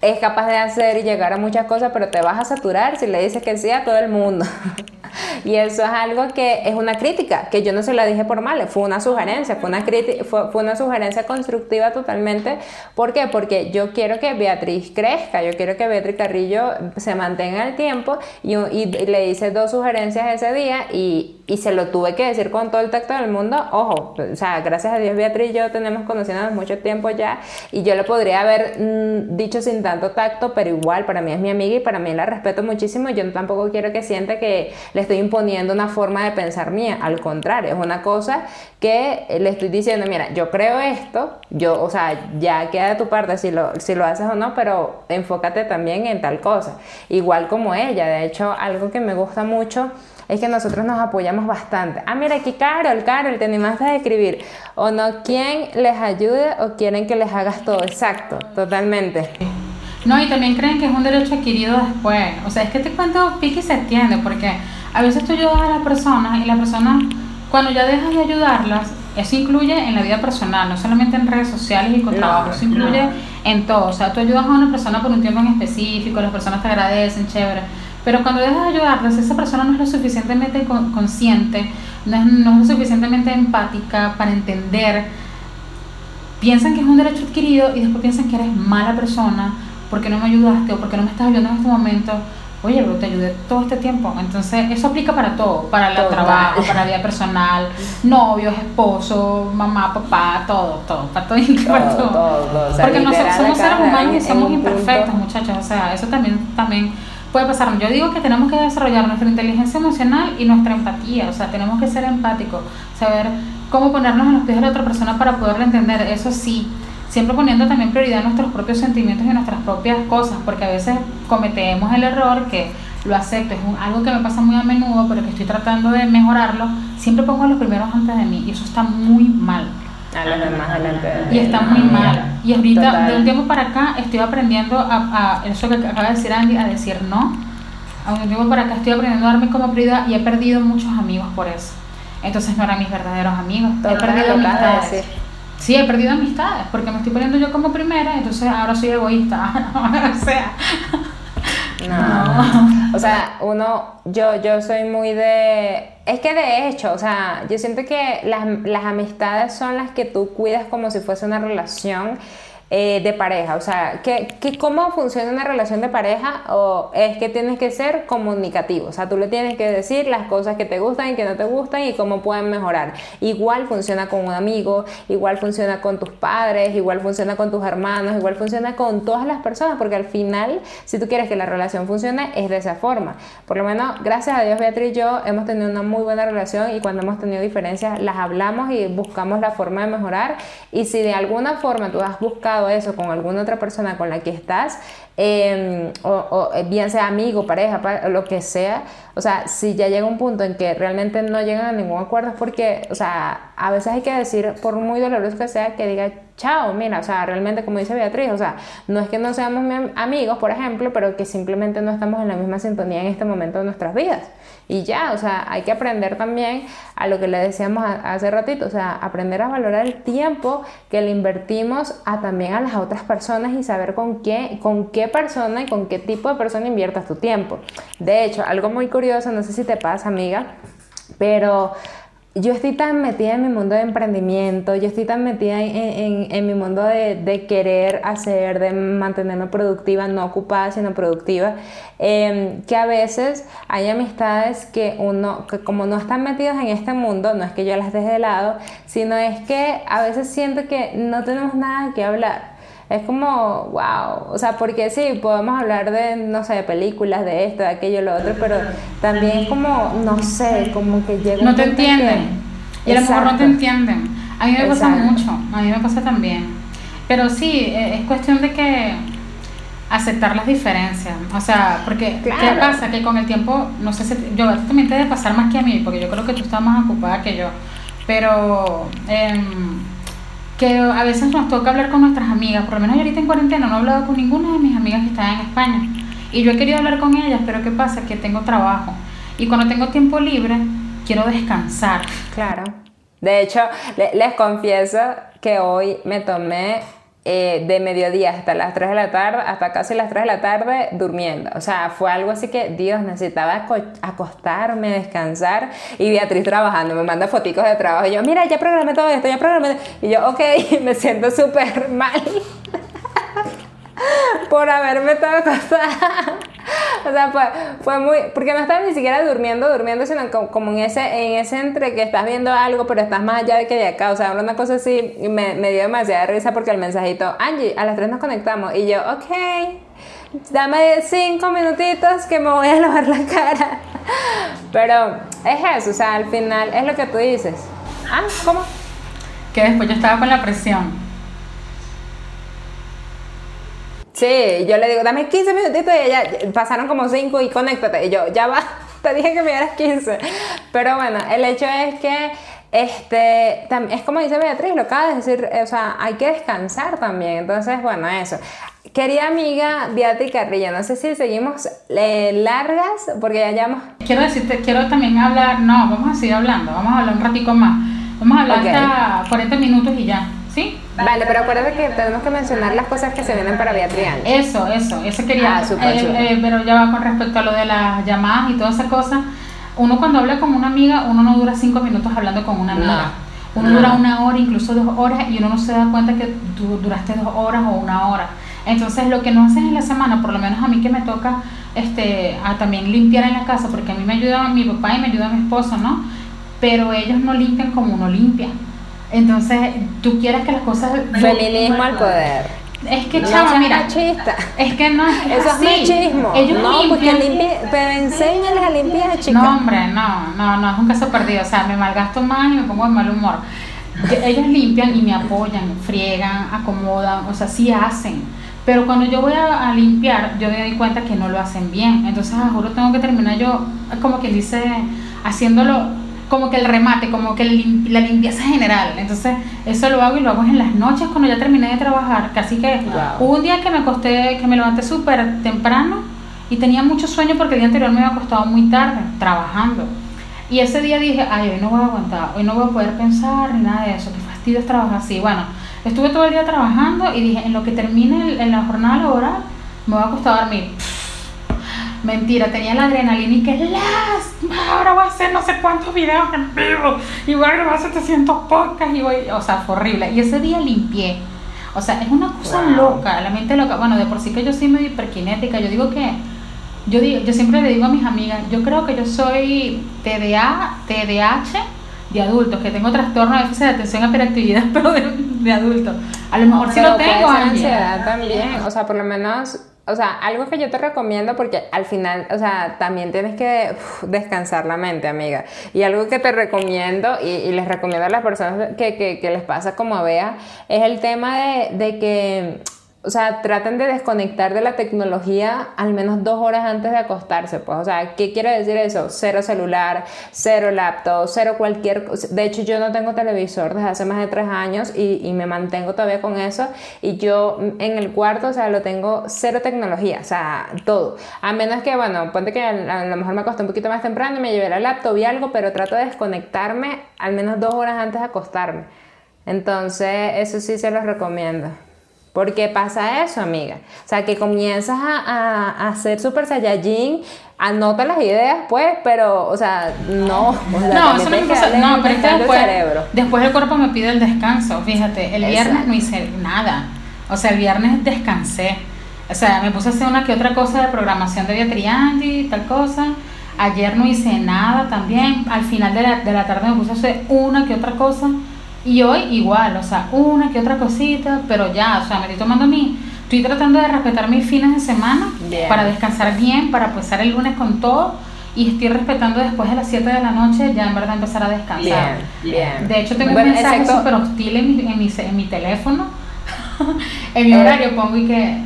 es capaz de hacer y llegar a muchas cosas, pero te vas a saturar si le dices que sí a todo el mundo. *laughs* y eso es algo que es una crítica, que yo no se la dije por mal, fue una sugerencia, fue una, fue, fue, una sugerencia constructiva totalmente. ¿Por qué? Porque yo quiero que Beatriz crezca, yo quiero que Beatriz Carrillo se mantenga en el tiempo y, le hice dos sugerencias ese día y, y se lo tuve que decir con todo el tacto del mundo, ojo, o sea, gracias a Dios Beatriz y yo tenemos conociéndonos mucho tiempo ya y yo le podría haber mm, dicho sin tanto tacto, pero igual para mí es mi amiga y para mí la respeto muchísimo, yo tampoco quiero que sienta que le estoy imponiendo una forma de pensar mía, al contrario, es una cosa que le estoy diciendo, mira, yo creo esto, yo, o sea, ya queda de tu parte si lo, si lo haces o no, pero enfócate también en tal cosa, igual como ella, de hecho, algo que me gusta mucho, es que nosotros nos apoyamos bastante. Ah, mira aquí, Carol, Carol, te animaste a escribir. O no, ¿quién les ayude o quieren que les hagas todo? Exacto, totalmente. No, y también creen que es un derecho adquirido después. O sea, es que te cuento pique y se entiende, porque a veces tú ayudas a las personas y la persona cuando ya dejas de ayudarlas, eso incluye en la vida personal, no solamente en redes sociales y con trabajo, eso incluye en todo. O sea, tú ayudas a una persona por un tiempo en específico, las personas te agradecen, chévere. Pero cuando dejas de ayudarlas, esa persona no es lo suficientemente consciente, no es, no es lo suficientemente empática para entender. Piensan que es un derecho adquirido y después piensan que eres mala persona porque no me ayudaste o porque no me estás ayudando en este momento oye, pero te ayudé todo este tiempo. Entonces, eso aplica para todo, para el trabajo, para la vida *laughs* personal, novios, esposo, mamá, papá, todo, todo, para todo, *laughs* para todo. todo. Porque nosotros somos seres humanos y somos imperfectos, muchachos. O sea, eso también, también puede pasar. Yo digo que tenemos que desarrollar nuestra inteligencia emocional y nuestra empatía. O sea, tenemos que ser empáticos, saber cómo ponernos en los pies de la otra persona para poderla entender. Eso sí siempre poniendo también prioridad a nuestros propios sentimientos y nuestras propias cosas, porque a veces cometemos el error que lo acepto, es algo que me pasa muy a menudo, pero que estoy tratando de mejorarlo, siempre pongo a los primeros antes de mí y eso está muy mal. A los demás adelante. Y está muy mal. Y ahorita, de un tiempo para acá, estoy aprendiendo a, a, eso que acaba de decir Andy, a decir no. A un tiempo para acá estoy aprendiendo a darme como prioridad y he perdido muchos amigos por eso. Entonces no eran mis verdaderos amigos. he perdido amistades. Sí, he perdido amistades porque me estoy poniendo yo como primera, entonces ahora soy egoísta. *laughs* o sea. No. O sea, uno, yo, yo soy muy de. Es que de hecho, o sea, yo siento que las, las amistades son las que tú cuidas como si fuese una relación eh, de pareja? O sea, ¿qué, qué, ¿cómo funciona una relación de pareja? O es que tienes que ser comunicativo, o sea, tú le tienes que decir las cosas que te gustan y que no te gustan y cómo pueden mejorar. Igual funciona con un amigo, igual funciona con tus padres, igual funciona con tus hermanos, igual funciona con todas las personas, porque al final, si tú quieres que la relación funcione, es de esa forma. Por lo menos, gracias a Dios, Beatriz y yo hemos tenido una muy buena relación y cuando hemos tenido diferencias, las hablamos y buscamos la forma de mejorar. Y si de alguna forma tú has buscado eso con alguna otra persona con la que estás, em, o, eh, bien sea amigo, pareja, lo que sea, o sea, si ya llega un punto en que realmente no llegan a ningún acuerdo, es porque, o sea, a veces hay que decir, por muy doloroso que sea, que diga, chao, mira, o sea, realmente como dice Beatriz, o sea, no es que no seamos amigos, por ejemplo, pero que simplemente no estamos en la misma sintonía en este momento de nuestras vidas. Y ya, o sea, hay que aprender también a lo que le decíamos hace ratito, o sea, aprender a valorar el tiempo que le invertimos a también a las otras personas y saber con qué, con qué persona y con qué tipo de persona inviertas tu tiempo. De hecho, algo muy curioso, no sé si te pasa, amiga, pero yo estoy tan metida en mi mundo de emprendimiento, yo estoy tan metida en, mi mundo de, querer hacer, de mantenerme productiva, no ocupada, sino productiva, em, que a veces hay amistades que uno, que como no están metidos en este mundo, no es que yo las deje de lado, sino es que a veces siento que no tenemos nada que hablar es como, wow, o sea, porque sí, podemos hablar de, no sé, de películas, de esto, de aquello, lo otro, pero también es como, no sé, como que llega... No te entienden. y a lo mejor no te entienden. A mí me pasa mucho, a mí me pasa también. Pero sí, e, es cuestión de que aceptar las diferencias. O sea, porque ¿qué pasa? Que con el tiempo, no sé si, yo también te debe pasar más que a mí, porque yo creo que tú estás más ocupada que yo. Pero... Eh, que a veces nos toca hablar con nuestras amigas, por lo menos yo ahorita en cuarentena no he hablado con ninguna de mis amigas que están en España. Y yo he querido hablar con ellas, pero ¿qué pasa? Que tengo trabajo. Y cuando tengo tiempo libre, quiero descansar. Claro. De hecho, les confieso que hoy me tomé eh, de mediodía hasta las 3 de la tarde, hasta casi las 3 de la tarde durmiendo. O sea, fue algo así que Dios necesitaba acostarme, descansar y Beatriz trabajando, me manda foticos de trabajo y yo, mira, ya programé todo esto, ya programé. Y yo, ok, *laughs* me siento súper mal *laughs* por haberme todo acostada. *laughs* o sea, fue, fue muy. Porque no estaba ni siquiera durmiendo, durmiendo, sino como, en ese, en ese entre que estás viendo algo, pero estás más allá de que de acá. O sea, una cosa así, me, me dio demasiada risa porque el mensajito, Angie, a las tres nos conectamos. Y yo, ok dame cinco minutitos que me voy a lavar la cara. *laughs* Pero es eso, o sea, al final es lo que tú dices. Ah, ¿cómo? Que después yo estaba con la presión. Sí, yo le digo, dame 15 minutitos y ella pasaron como 5 y conéctate. Y yo, ya va, *laughs* te dije que me dieras 15. Pero bueno, el hecho es que Este, es como dice Beatriz, lo acaba de decir, o sea, hay que descansar también. Entonces, bueno, eso. Querida amiga Beatriz Carrillo, no sé si seguimos eh, largas, porque ya llevamos... Quiero decirte, quiero también hablar, no, vamos a seguir hablando, vamos a hablar un ratico más. Vamos a hablar hasta 40 minutos y ya, ¿sí? Vale, pero acuérdate que tenemos que mencionar las cosas que se vienen para Beatriz. Eso, eso, eso quería. Ah, super, eh, eh, pero ya va con respecto a lo de las llamadas y todas esas cosas. Uno cuando habla con una amiga, uno no dura cinco minutos hablando con una amiga. Uno dura una hora, incluso dos horas, y uno no se da cuenta que tú duraste dos horas o una hora. Entonces, lo que no haces en la semana, por lo menos a mí que me toca este, a también limpiar en la casa, porque a mí me ayuda mi papá y me ayuda mi esposo, ¿no? Pero ellos no limpian como uno limpia. Entonces, tú quieres que las cosas... Feminismo al poder. Es que, chava, mira, machista. es que no es Eso es machismo. Ellos no, porque limpian, pero enséñales a limpiar, chicas. No, hombre, no, no, no, es un caso perdido. O sea, me malgasto más y me pongo de mal humor. Ellos limpian y me apoyan, friegan, acomodan, o sea, sí hacen pero cuando yo voy a, limpiar, yo me doy cuenta que no lo hacen bien. Entonces, a juro, tengo que terminar yo, como quien dice, haciéndolo como que el remate, como que la limpieza general. Entonces, eso lo hago y lo hago en las noches cuando ya terminé de trabajar. Casi que hubo un día que me acosté, que me levanté súper temprano y tenía mucho sueño porque el día anterior me había acostado muy tarde trabajando. Y ese día dije, ay, hoy no voy a aguantar, hoy no voy a poder pensar ni nada de eso, qué fastidio es trabajar así. Bueno, Estuve todo el día trabajando y dije, en lo que termine en la jornada laboral, me voy a acostar a dormir. Mentira, tenía la adrenalina y que las, ahora voy a hacer no sé cuántos videos en vivo y voy a grabar 700 podcasts y voy, o sea, fue horrible. Y ese día limpié. O sea, es una cosa loca, la mente loca. Bueno, de por sí que yo soy medio hiperkinética, yo digo que, yo, digo, yo siempre le digo a mis amigas, yo creo que yo soy TDA, TDAH de adultos, que tengo trastorno de déficit de atención y hiperactividad, *laughs* pero de, de adultos. A lo mejor sí lo tengo. ansiedad también, o sea, por lo menos o sea, algo que yo te recomiendo porque al final, o sea, también tienes que descansar la mente, amiga. Y algo que te recomiendo y, les recomiendo a las personas que, que, que les pasa como a es el tema de, de que o sea, traten de desconectar de la tecnología al menos dos horas antes de acostarse, pues, o sea, ¿qué quiere decir eso? Cero celular, cero laptop, cero cualquier... De hecho, yo no tengo televisor desde hace más de tres años y, y me mantengo todavía con eso y yo en el cuarto, o sea, lo tengo cero tecnología, o sea, todo. A menos que, bueno, ponte que a lo mejor me acosté un poquito más temprano y me llevé el laptop y algo, pero trato de desconectarme al menos dos horas antes de acostarme. Entonces, eso sí se los recomiendo. Porque pasa eso, amiga. O sea, que comienzas a, a, a ser super saiyajin, anota las ideas, pues, pero, o sea, no. no, eso no pasa. No, pero es que después, después el cuerpo me pide el descanso. Fíjate, el viernes no hice nada. O sea, el viernes descansé. O sea, me puse a hacer una que otra cosa de programación de y tal cosa. Ayer no hice nada también. Al final de la, de la tarde me puse a hacer una que otra cosa y hoy igual, o sea, una que otra cosita, pero ya, o sea, me estoy tomando mi, estoy tratando de respetar mis fines de semana para descansar bien, para empezar el lunes con todo y estoy respetando después de las 7 de la noche ya en verdad empezar a descansar. Bien, De hecho tengo un mensaje súper hostil en mi, en mi, en mi teléfono, *laughs* en mi eh. horario pongo y que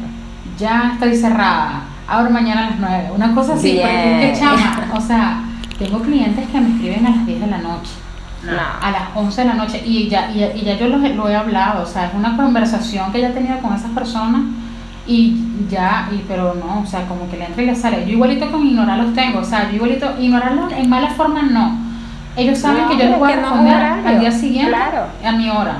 ya estoy cerrada, abro mañana a las 9, una cosa así, porque chama, o sea, tengo clientes que me escriben a las 10 de la noche a las 11 de la noche y ya, y, ya yo lo, lo, he hablado, o sea, es una conversación que ya he tenido con esas personas y ya, y, pero no, o sea, como que le entra y le sale. Yo igualito con ignorarlos tengo, o sea, yo igualito, ignorarlos en mala forma no. Ellos saben que yo les voy a responder al día siguiente a mi hora.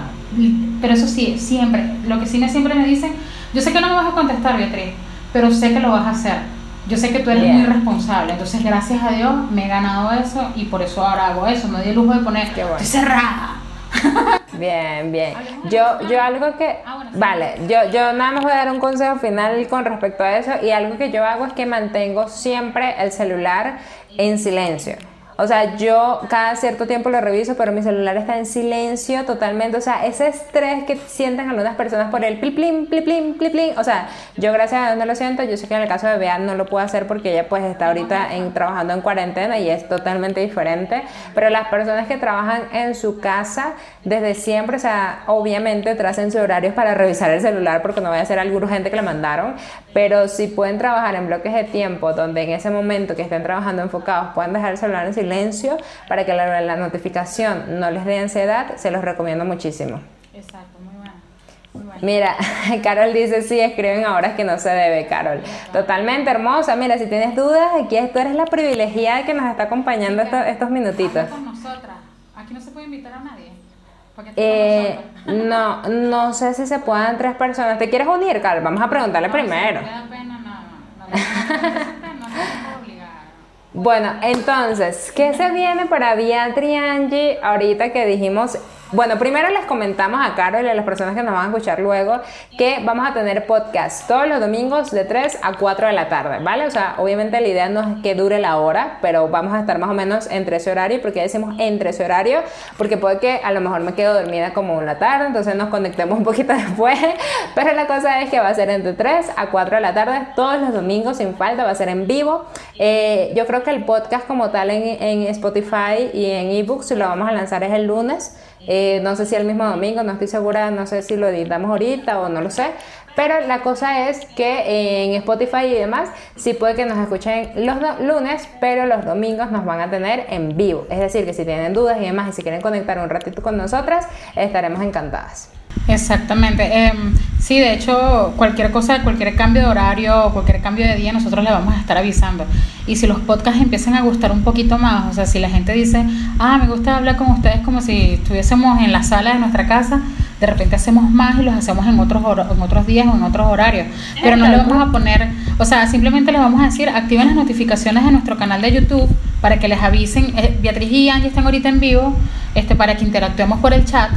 Pero eso sí, siempre, lo que sí me siempre me dicen, yo sé que no me vas a contestar, Beatriz, pero sé que lo vas a hacer yo sé que tú eres muy responsable, entonces gracias a Dios me he ganado eso y por eso ahora hago eso, me di el lujo de poner, estoy cerrada. *laughs* Bien, bien. Yo, yo algo que, ah, vale, yo, yo nada más voy a dar un consejo final con respecto a eso y algo que yo hago es que mantengo siempre el celular en silencio. O sea, yo cada cierto tiempo lo reviso, pero mi celular está en silencio totalmente. O sea, ese estrés que sienten algunas personas por el pli plin, pli plin, pli plin. O sea, yo gracias a Dios no lo siento. Yo sé que en el caso de Bea no lo puedo hacer porque ella pues está ahorita en, trabajando en cuarentena y es totalmente diferente. Pero las personas que trabajan en su casa desde siempre, o sea, obviamente tracen sus horarios para revisar el celular porque no vaya a ser algo urgente que le mandaron. Pero si pueden trabajar en bloques de tiempo donde en ese momento que estén trabajando enfocados puedan dejar el celular en silencio silencio para que la, la notificación no les dé ansiedad, se los recomiendo muchísimo. Exacto, muy bueno. Muy bueno. Mira, Carol dice, sí, escriben a horas que no se debe, Carol. Totalmente hermosa. Mira, si tienes dudas, aquí tú eres la privilegiada que nos está acompañando estos, estos minutitos. Con nosotras. Aquí no se puede invitar a nadie. Eh, no, no sé si se puedan tres personas. ¿Te quieres unir, Carol? Vamos a preguntarle No, si primero. te da pena, no, no, no, no, no, no, no te obligar. Bueno, entonces, ¿qué se viene para Beatriz Angie ahorita que dijimos? Bueno, primero les comentamos a Carol y a las personas que nos van a escuchar luego que vamos a tener podcast todos los domingos de 3 a 4 de la tarde, ¿vale? O sea, obviamente la idea no es que dure la hora, pero vamos a estar más o menos entre ese horario. ¿Por qué decimos entre ese horario? Porque puede que a lo mejor me quedo dormida como en la tarde, entonces nos conectemos un poquito *laughs* después. Pero la cosa es que va a ser entre 3 a 4 de la tarde, todos los domingos sin falta, va a ser en vivo. Eh, yo creo que el podcast como tal en, en Spotify y en ebooks lo vamos a lanzar es el lunes. Eh, no sé si el mismo domingo, no estoy segura, no sé si lo editamos ahorita o no lo sé. Pero la cosa es que en Spotify y demás, sí puede que nos escuchen los lunes, pero los domingos nos van a tener en vivo. Es decir, que si tienen dudas y demás y si quieren conectar un ratito con nosotras, estaremos encantadas. Exactamente. Em, sí, de hecho, cualquier cosa, cualquier cambio de horario, cualquier cambio de día, nosotros le vamos a estar avisando. Y si los podcasts empiezan a gustar un poquito más, o sea, si la gente dice, ah, me gusta hablar con ustedes como si estuviésemos en la sala de nuestra casa, de repente hacemos más y los hacemos en otros, en otros días o en otros horarios. Pero no le vamos a poner, o sea, simplemente les vamos a decir, activen las notificaciones de nuestro canal de YouTube para que les avisen. Eh, Beatriz y Angie están ahorita en vivo, este, para que interactuemos por el chat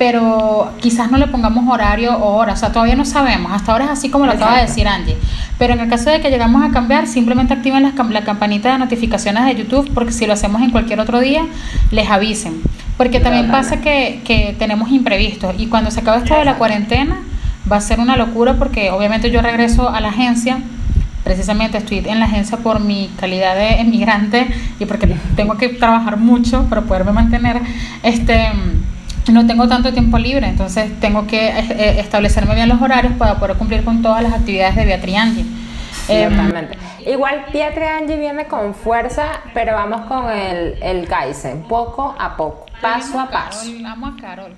pero quizás no le pongamos horario o hora, o sea, todavía no sabemos, hasta ahora es así como lo acaba de Exacto. decir Angie, pero en el caso de que llegamos a cambiar, simplemente activen las la campanita de notificaciones de YouTube, porque si lo hacemos en cualquier otro día, les avisen, porque también pasa que, que tenemos imprevistos, y cuando se acabe esto de la cuarentena, va a ser una locura, porque obviamente yo regreso a la agencia, precisamente estoy en la agencia por mi calidad de emigrante y porque tengo que trabajar mucho para poderme mantener este no tengo tanto tiempo libre entonces tengo que eh, establecerme bien los horarios para poder cumplir con todas las actividades de Beatriz Angie Em, Totalmente. Igual Beatriz Angie viene con fuerza, pero vamos con el, el Kaizen, poco a poco, paso a paso. Carol, amo a Carol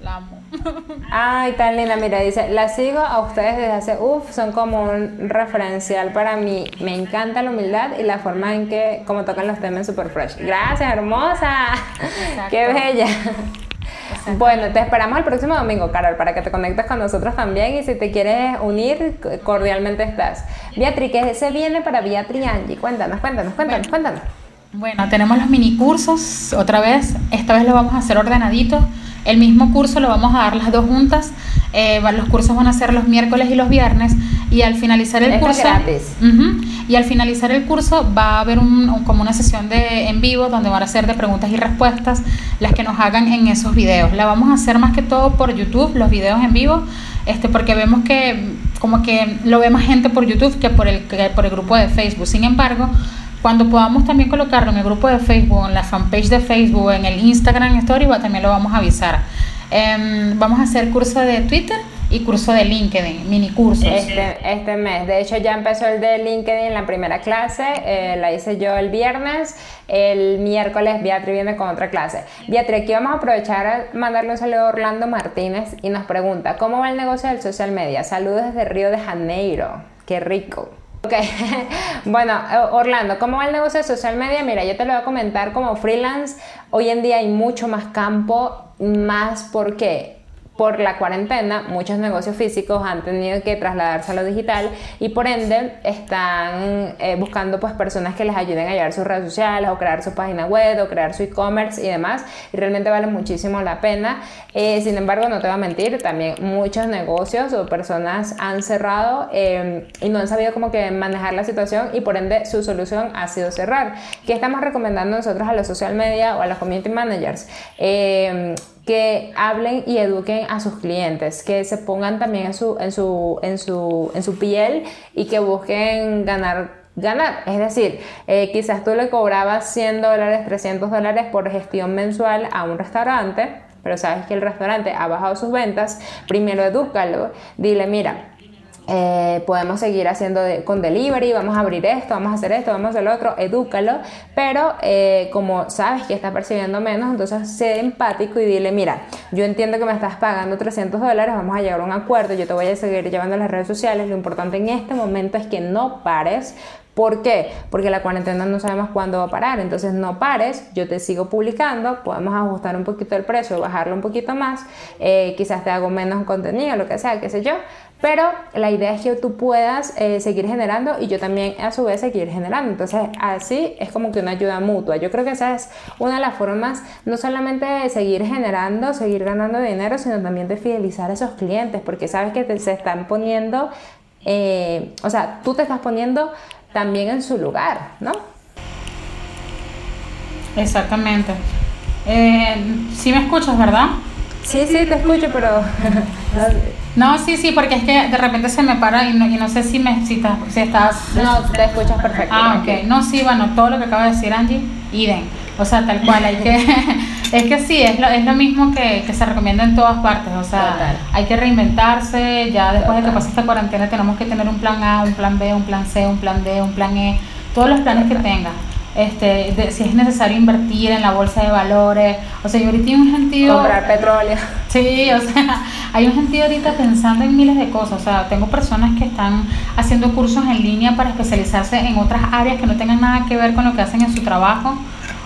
la amo *laughs* Ay, tan linda, mira, dice, la sigo a ustedes desde hace, uff, son como un referencial para mí. Me encanta la humildad y la forma en que, como tocan los temas super fresh. Gracias, hermosa. *laughs* Exacto. Qué bella. Bueno, te esperamos el próximo domingo, Carol, para que te conectes con nosotros también y si te quieres unir, cordialmente estás. Beatriz, ¿qué se viene para Beatriz Angie? Cuéntanos, cuéntanos, cuéntanos, cuéntanos. Bueno, tenemos los mini cursos otra vez. Esta vez lo vamos a hacer ordenadito. El mismo curso lo vamos a dar las dos juntas. Eh, los cursos van a ser los miércoles y los viernes. Y al finalizar el Esto es curso. gratis. Ujú. Y al finalizar el curso va a haber un, un- como una sesión de en vivo donde van a ser de preguntas y respuestas las que nos hagan en esos videos. La vamos a hacer más que todo por YouTube, los videos en vivo, este, porque vemos que como que lo ve más gente por YouTube que por el, que por el grupo de Facebook. Sin embargo, cuando podamos también colocarlo en el grupo de Facebook, en la fanpage de Facebook, en el Instagram Story, también lo vamos a avisar. Em, vamos a hacer curso de Twitter y curso de LinkedIn, mini cursos. Este, este mes. De hecho, ya empezó el de LinkedIn, la primera clase. eh, la hice yo el viernes. El miércoles Beatriz viene con otra clase. Beatriz, aquí vamos a aprovechar a mandarle un saludo a Orlando Martínez y nos pregunta, ¿cómo va el negocio del social media? Saludos desde Río de Janeiro. Qué rico. Ok, *laughs* bueno, eh, Orlando, ¿cómo va el negocio de social media? Mira, yo te lo voy a comentar como freelance. Hoy en día hay mucho más campo, más porque por la cuarentena muchos negocios físicos han tenido que trasladarse a lo digital y por ende están eh, buscando pues personas que les ayuden a llevar sus redes sociales o crear su página web o crear su e-commerce y demás y realmente vale muchísimo la pena Eh, sin embargo no te voy a mentir también muchos negocios o personas han cerrado eh, y no han sabido como que manejar la situación y por ende su solución ha sido cerrar ¿qué estamos recomendando nosotros a los social media o a los community managers? Que hablen y eduquen a sus clientes, que se pongan también en su, en su, en su, en su piel y que busquen ganar ganar, es decir, eh, quizás tú le cobrabas 100 dólares, 300 dólares por gestión mensual a un restaurante, pero sabes que el restaurante ha bajado sus ventas, primero edúcalo, dile, mira, eh, podemos seguir haciendo con delivery, vamos a abrir esto, vamos a hacer esto, vamos a hacer lo otro, edúcalo, pero eh, como sabes que estás percibiendo menos, entonces sé empático y dile, mira, yo entiendo que me estás pagando 300 dólares, vamos a llegar a un acuerdo, yo te voy a seguir llevando a las redes sociales, lo importante en este momento es que no pares, ¿Por qué? Porque la cuarentena no sabemos cuándo va a parar, entonces no pares, yo te sigo publicando, podemos ajustar un poquito el precio, bajarlo un poquito más, eh, quizás te hago menos contenido, lo que sea, qué sé yo, pero la idea es que tú puedas eh, seguir generando y yo también a su vez seguir generando. Entonces así es como que una ayuda mutua. Yo creo que esa es una de las formas no solamente de seguir generando, seguir ganando dinero, sino también de fidelizar a esos clientes, porque sabes que se están poniendo, eh, o sea, tú te estás poniendo también en su lugar, ¿no? Exactamente. Eh, sí me escuchas, ¿verdad? Sí, sí, te escucho, pero... *laughs* no, sí, sí, porque es que de repente se me para y no, y no sé si, me, si, estás... No, te escuchas perfecto. Ah, ok. No, sí, bueno, todo lo que acaba de decir Angie, idem. O sea, tal cual, hay que... *laughs* es que sí, es lo, es lo mismo que, que se recomienda en todas partes. O sea, hay que reinventarse. Ya después de que pase esta cuarentena tenemos que tener un plan A, un plan B, un plan C, un plan D, un plan E. Todos los planes que tengas este, si es necesario invertir en la bolsa de valores. O sea, yo ahorita hay un sentido... Comprar petróleo. Sí, o sea, hay un sentido ahorita pensando en miles de cosas. O sea, tengo personas que están haciendo cursos en línea para especializarse en otras áreas que no tengan nada que ver con lo que hacen en su trabajo.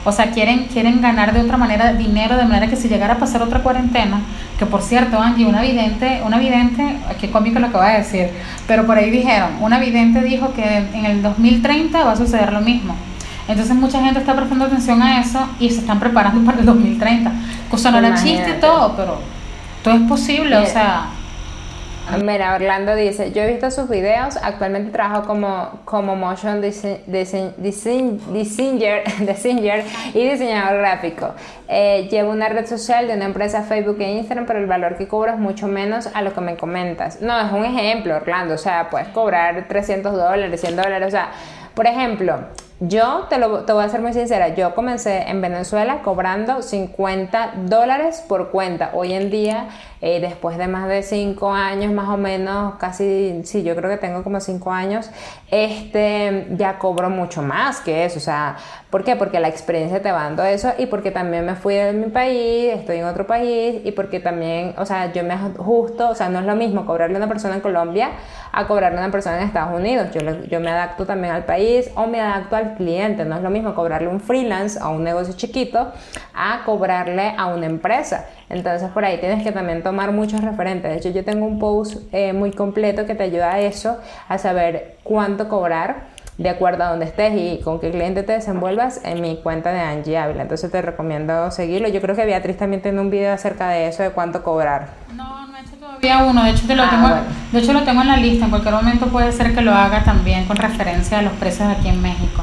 O sea, quieren, quieren ganar de otra manera dinero, de manera que si llegara a pasar otra cuarentena, que por cierto, Angie, una vidente, una vidente, qué cómico lo que va a decir, pero por ahí dijeron, una vidente dijo que en el 2030 va a suceder lo mismo entonces mucha gente está prestando atención a eso y se están preparando *laughs* para el 2030. Cosa no era chiste todo, pero todo es posible, o sea... Mira, Orlando dice, yo he visto sus videos, actualmente trabajo como, como motion designer, *laughs* y diseñador gráfico. Eh, llevo una red social de una empresa Facebook e Instagram, pero el valor que cobro es mucho menos a lo que me comentas. No, es un ejemplo, Orlando, o sea, puedes cobrar 300 dólares, 100 dólares, o sea, por ejemplo, yo te, lo, te voy a ser muy sincera, yo comencé en Venezuela cobrando 50 dólares por cuenta. Hoy en día, eh, después de más de 5 años más o menos, casi, sí, yo creo que tengo como 5 años, este, ya cobro mucho más que eso. O sea, ¿por qué? Porque la experiencia te va dando eso y porque también me fui de mi país, estoy en otro país y porque también, o sea, yo me ajusto, o sea, no es lo mismo cobrarle a una persona en Colombia a cobrarle a una persona en Estados Unidos. Yo, yo me adapto también al país o me adapto al cliente. No es lo mismo cobrarle un freelance a un negocio chiquito a cobrarle a una empresa. Entonces por ahí tienes que también tomar muchos referentes. De hecho yo tengo un post eh, muy completo que te ayuda a eso, a saber cuánto cobrar de acuerdo a donde estés y con qué cliente te desenvuelvas en mi cuenta de Angie Ávila. Entonces te recomiendo seguirlo. Yo creo que Beatriz también tiene un video acerca de eso, de cuánto cobrar. No, no he hecho todavía uno. De hecho, te lo ah, tengo, de hecho lo tengo en la lista. En cualquier momento puede ser que lo haga también con referencia a los precios aquí en México.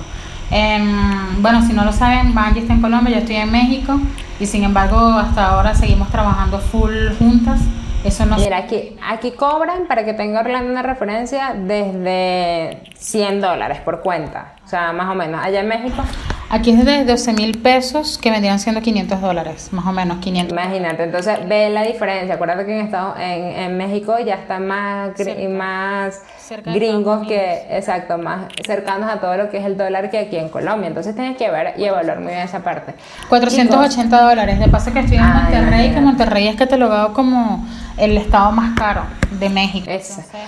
Em, bueno, si no lo saben, Maggie está en Colombia, yo estoy en México y sin embargo hasta ahora seguimos trabajando full juntas. Eso no Mira, aquí, aquí cobran, para que tenga Orlando una referencia, desde 100 dólares por cuenta. O sea, más o menos. Allá en México. Aquí es de 12 mil pesos, que vendrían siendo 500 dólares, más o menos 500. Imagínate, entonces ve la diferencia. Acuérdate que en, Estado, en, en México ya están más, más gringos que, exacto, más cercanos a todo lo que es el dólar que aquí en Colombia. Entonces tienes que ver y evaluar muy bien esa parte. 480 dólares. De paso que estoy en Monterrey, que Monterrey es que te lo veo como el estado más caro de México.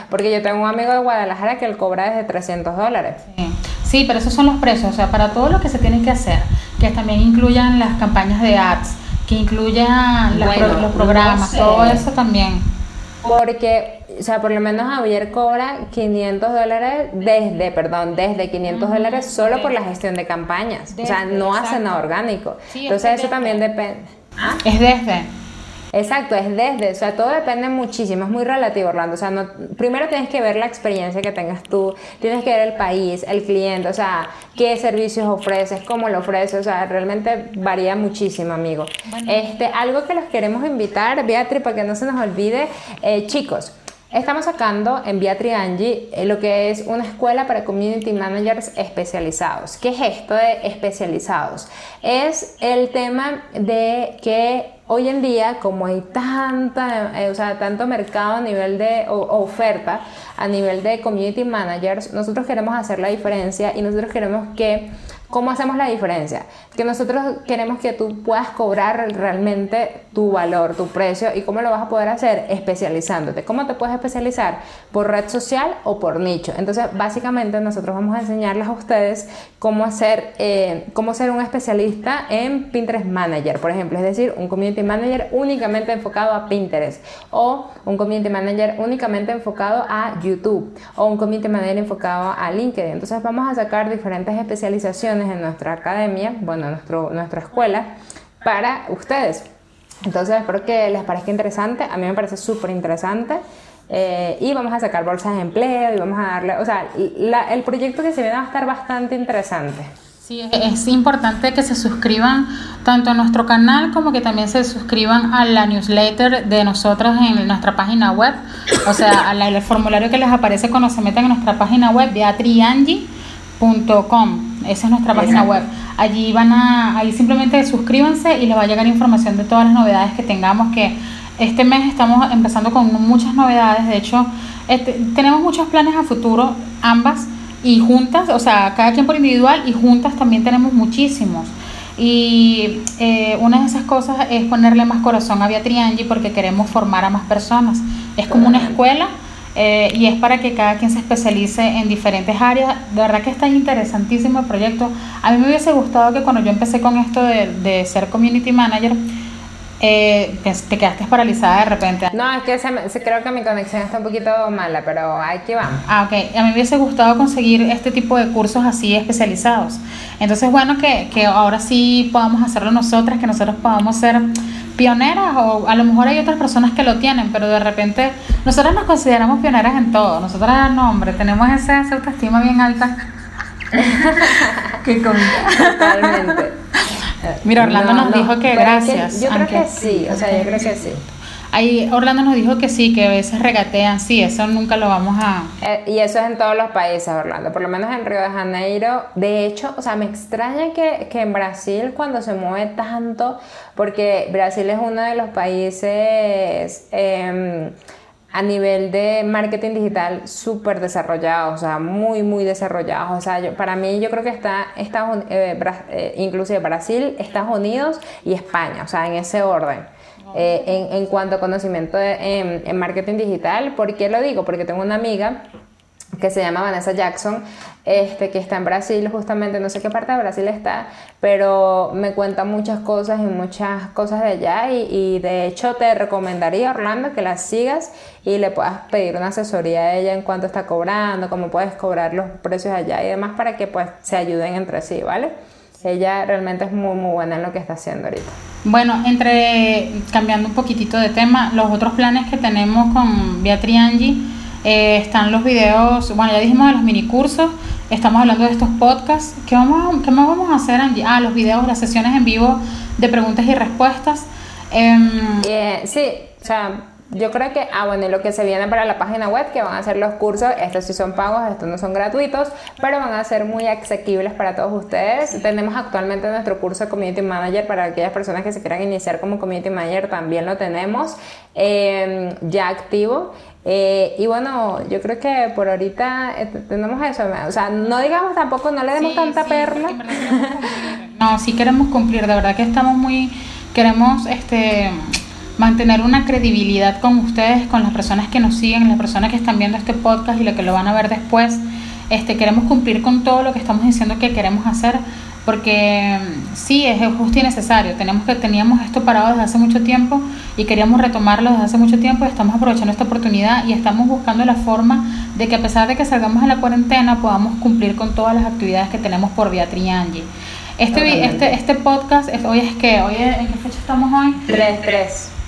porque yo tengo un amigo de Guadalajara que él cobra desde 300 dólares. Sí. Sí, pero esos son los precios. O sea, para todo lo que se tiene que hacer, que también incluyan las campañas de ads, que incluyan los programas, todo eso también. Porque o sea, por lo menos Javier cobra 500 dólares desde, perdón, desde 500 dólares solo por la gestión de campañas. o sea, no hace nada orgánico. Entonces eso también depende. ¿Ah? Es desde. Exacto, es desde, o sea, todo depende muchísimo, es muy relativo, Orlando. O sea, no, primero tienes que ver la experiencia que tengas tú, tienes que ver el país, el cliente, o sea, qué servicios ofreces, cómo lo ofreces, o sea, realmente varía muchísimo, amigo. Este, algo que los queremos invitar, Beatriz, para que no se nos olvide, eh, chicos, Estamos sacando en Via Triangi eh, lo que es una escuela para community managers especializados. ¿Qué es esto de especializados? Es el tema de que hoy en día, como hay tanta, eh, o sea, tanto mercado a nivel de oferta, a nivel de community managers, nosotros queremos hacer la diferencia y nosotros queremos que ¿Cómo hacemos la diferencia? Que nosotros queremos que tú puedas cobrar realmente tu valor, tu precio y cómo lo vas a poder hacer especializándote. ¿Cómo te puedes especializar? Por red social o por nicho. Entonces, básicamente nosotros vamos a enseñarles a ustedes cómo hacer, eh, cómo ser un especialista en Pinterest Manager, por ejemplo, es decir, un community manager únicamente enfocado a Pinterest o un community manager únicamente enfocado a YouTube o un community manager enfocado a LinkedIn. Entonces, vamos a sacar diferentes especializaciones en nuestra academia, bueno, nuestro, nuestra escuela, para ustedes. Entonces espero que les parezca interesante, a mí me parece súper interesante. Eh, y vamos a sacar bolsas de empleo y vamos a darle, o sea, el proyecto que se viene va a estar bastante interesante. Sí, es importante que se suscriban tanto a nuestro canal como que también se suscriban a la newsletter de nosotros en nuestra página web, o sea, al, formulario que les aparece cuando se meten en nuestra página web, Esa es nuestra página web. Allí van a, ahí simplemente suscríbanse y les va a llegar información de todas las novedades que tengamos que este mes estamos empezando con muchas novedades. De hecho, este, tenemos muchos planes a futuro, ambas y juntas, o sea, cada quien por individual y juntas también tenemos muchísimos. Y eh, una de esas cosas es ponerle más corazón a Beatriangi porque queremos formar a más personas. Es como una escuela eh, y es para que cada quien se especialice en diferentes áreas. De verdad que está interesantísimo el proyecto. A mí me hubiese gustado que cuando yo empecé con esto de, de ser community manager, eh, te quedaste paralizada de repente. No, es que se creo que mi conexión está un poquito mala, pero aquí vamos. Ah, ok. A mí me hubiese gustado conseguir este tipo de cursos así especializados. Entonces, bueno, que, que ahora sí podamos hacerlo nosotras, que nosotros podamos ser pioneras o a lo mejor hay otras personas que lo tienen, pero de repente nosotros nos consideramos pioneras en todo. Nosotras, no, hombre, tenemos esa, autoestima bien alta. Qué cómica. Totalmente. Mira, Orlando nos dijo que gracias. yo creo que sí, o sea, yo creo que sí. Ahí Orlando nos dijo que sí, que a veces regatean, sí, eso nunca lo vamos a... Eh, y eso es en todos los países, Orlando, por lo menos en Río de Janeiro. De hecho, o sea, me extraña que, que en Brasil cuando se mueve tanto, porque Brasil es uno de los países... Em, a nivel de marketing digital súper desarrollado, o sea, muy, muy desarrollado. O sea, para mí yo creo que está Estados, eh, eh, inclusive Brasil, Estados Unidos y España, o sea, en ese orden. Eh, en, cuanto a conocimiento en, marketing digital. ¿Por qué lo digo? Porque tengo una amiga que se llama Vanessa Jackson, este, que está en Brasil, justamente, no sé qué parte de Brasil está, pero me cuenta muchas cosas y muchas cosas de allá y, de hecho te recomendaría, Orlando, que la sigas y le puedas pedir una asesoría a ella en cuánto está cobrando, cómo puedes cobrar los precios allá y demás para que pues se ayuden entre sí, ¿vale? Ella realmente es muy, muy buena en lo que está haciendo ahorita. Bueno, entre cambiando un poquitito de tema, los otros planes que tenemos con Beatriz Angie eh, están los videos, bueno, ya dijimos de los mini cursos, estamos hablando de estos podcasts. ¿Qué, vamos, qué más vamos a hacer, Angie? Ah, los videos, las sesiones en vivo de preguntas y respuestas. Em, eh, sí, o sea, yo creo que, ah, bueno, y lo que se viene para la página web, que van a ser los cursos, estos sí son pagos, estos no son gratuitos, pero van a ser muy asequibles para todos ustedes. Tenemos actualmente nuestro curso de Community Manager para aquellas personas que se quieran iniciar como Community Manager, también lo tenemos em, ya activo. Eh, y bueno, yo creo que por ahorita eh, tenemos eso. O sea, no digamos tampoco, no le demos tanta perla. no, sí queremos cumplir, de verdad que estamos muy, queremos este mantener una credibilidad con ustedes, con las personas que nos siguen, las personas que están viendo este podcast y lo que lo van a ver después. Este, queremos cumplir con todo lo que estamos diciendo que queremos hacer, porque mm, sí, es justo y necesario. Tenemos que, teníamos esto parado desde hace mucho tiempo y queríamos retomarlo desde hace mucho tiempo y estamos aprovechando esta oportunidad y estamos buscando la forma de que a pesar de que salgamos de la cuarentena podamos cumplir con todas las actividades que tenemos por Beatriz Angie. Este, este, este podcast, hoy es que, hoy ¿en qué fecha estamos hoy? 3,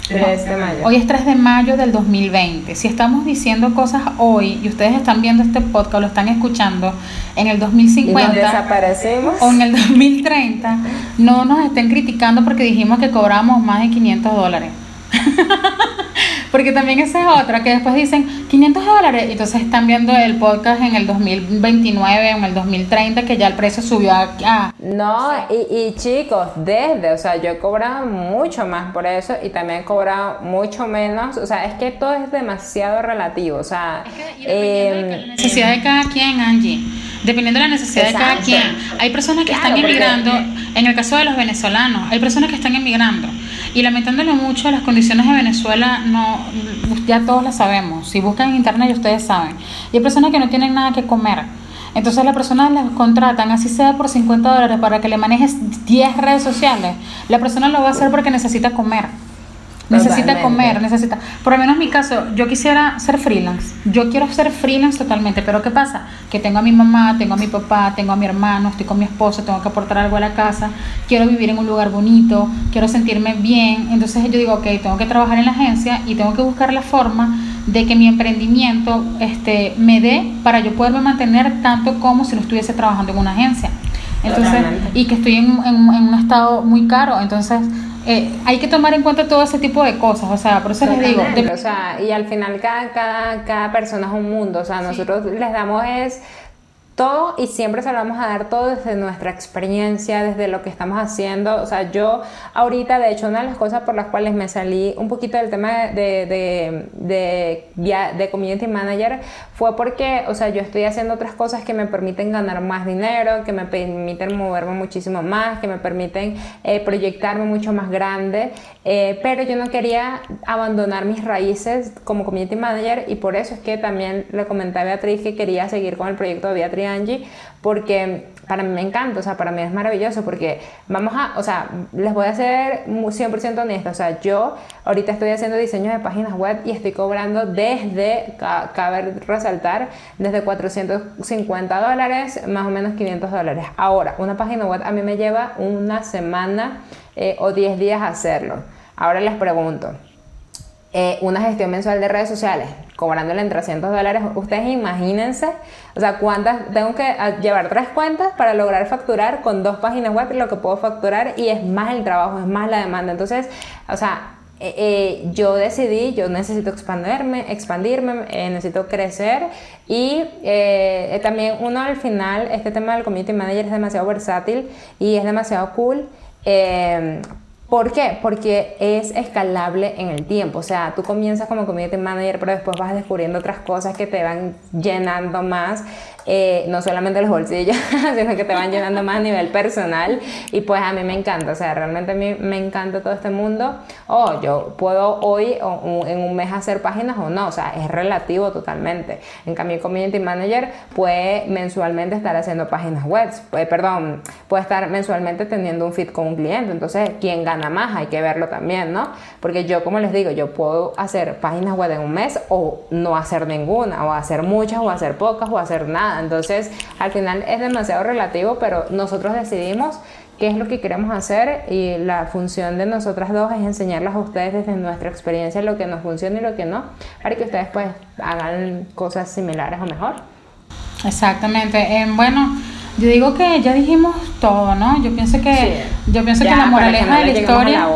3. 3 de mayo. Hoy es 3 de mayo del 2020. Si estamos diciendo cosas hoy y ustedes están viendo este podcast o lo están escuchando en el 2050 desaparecemos? o en el 2030, no nos estén criticando porque dijimos que cobramos más de 500 dólares. *laughs* Porque también esa es otra, que después dicen 500 dólares, y entonces están viendo el podcast en el 2029 o en el 2030, que ya el precio subió a... no, y, y, chicos, desde, o sea, yo he cobrado mucho más por eso y también he cobrado mucho menos, o sea, es que todo es demasiado relativo, o sea... Es que, la necesidad de cada quien, Angie. Dependiendo de la necesidad de cada quien. Hay personas que están emigrando, en el caso de los venezolanos, hay personas que están emigrando y lamentándolo mucho, las condiciones de Venezuela no, ya todos las sabemos. Si buscan en internet, ustedes saben. Y hay personas que no tienen nada que comer. Entonces la persona las contratan, así sea por 50 dólares, para que le manejes 10 redes sociales. La persona lo va a hacer porque necesita comer. Necesita comer, necesita. Por lo menos en mi caso, yo quisiera ser freelance. Yo quiero ser freelance totalmente, pero ¿qué pasa? Que tengo a mi mamá, tengo a mi papá, tengo a mi hermano, estoy con mi esposo, tengo que aportar algo a la casa, quiero vivir en un lugar bonito, quiero sentirme bien. Entonces yo digo, ok, tengo que trabajar en la agencia y tengo que buscar la forma de que mi emprendimiento este, me dé para yo poderme mantener tanto como si lo estuviese trabajando en una agencia. Entonces, y que estoy en, en un estado muy caro. Entonces, eh, hay que tomar en cuenta todo ese tipo de cosas, o sea, por eso les digo. O sea, y al final cada, cada, cada persona es un mundo, o sea, nosotros les damos es todo y siempre se lo vamos a dar todo desde nuestra experiencia, desde lo que estamos haciendo. O sea, yo ahorita, de hecho, una de las cosas por las cuales me salí un poquito del tema de, de, de, de, community manager fue porque, o sea, yo estoy haciendo otras cosas que me permiten ganar más dinero, que me permiten moverme muchísimo más, que me permiten eh, proyectarme mucho más grande, eh, pero yo no quería abandonar mis raíces como community manager y por eso es que también le comenté a Beatriz que quería seguir con el proyecto de Beatriz Angie, porque para mí me encanta, o sea, para mí es maravilloso, porque vamos a, o sea, les voy a ser 100% honesta, o sea, yo ahorita estoy haciendo diseño de páginas web y estoy cobrando desde, cabe resaltar, desde 450 dólares, más o menos 500 dólares. Ahora, una página web a mí me lleva una semana eh, o 10 días hacerlo. Ahora les pregunto, eh, una gestión mensual de redes sociales, cobrándole en 300 dólares, ustedes imagínense, o sea, cuántas, tengo que ah, llevar tres cuentas para lograr facturar con dos páginas web lo que puedo facturar y es más el trabajo, es más la demanda. Entonces, o sea, eh, eh, yo decidí, yo necesito expandirme, expandirme necesito crecer y también uno al final, este tema del community manager es demasiado versátil y es demasiado cool. ¿Por qué? Porque es escalable en el tiempo. O sea, tú comienzas como community manager, pero después vas descubriendo otras cosas que te van llenando más eh, no solamente los bolsillos, *laughs* sino que te van llenando más a nivel personal. Y pues a mí me encanta, o sea, realmente a mí me encanta todo este mundo. Oh, yo puedo hoy o en un mes hacer páginas o no, o sea, es relativo totalmente. En cambio, community manager puede mensualmente estar haciendo páginas web, puede, perdón, puede estar mensualmente teniendo un fit con un cliente. Entonces, ¿quién gana más? Hay que verlo también, ¿no? Porque yo, como les digo, yo puedo hacer páginas web en un mes o no hacer ninguna, o hacer muchas, o hacer pocas, o hacer nada entonces, al final es demasiado relativo, pero nosotros decidimos qué es lo que queremos hacer y la función de nosotras dos es enseñarles a ustedes desde nuestra experiencia lo que nos funciona y lo que no, para que ustedes pues hagan cosas similares o mejor. Exactamente. Eh, bueno, yo digo que ya dijimos todo, ¿no? Yo pienso que yo pienso que la moraleja de la historia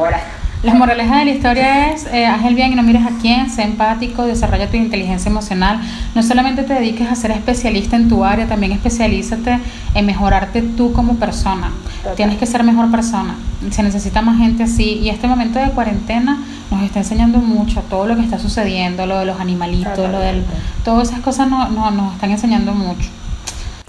la moraleja de la historia es, eh, haz el bien y no mires a quién, sé empático, desarrolla tu inteligencia emocional. No solamente te dediques a ser especialista en tu área, también especialízate en mejorarte tú como persona. Tienes que ser mejor persona. Se necesita más gente así. Y este momento de cuarentena nos está enseñando mucho todo lo que está sucediendo, lo de los animalitos, lo del, todas esas cosas no, no, nos están enseñando mucho.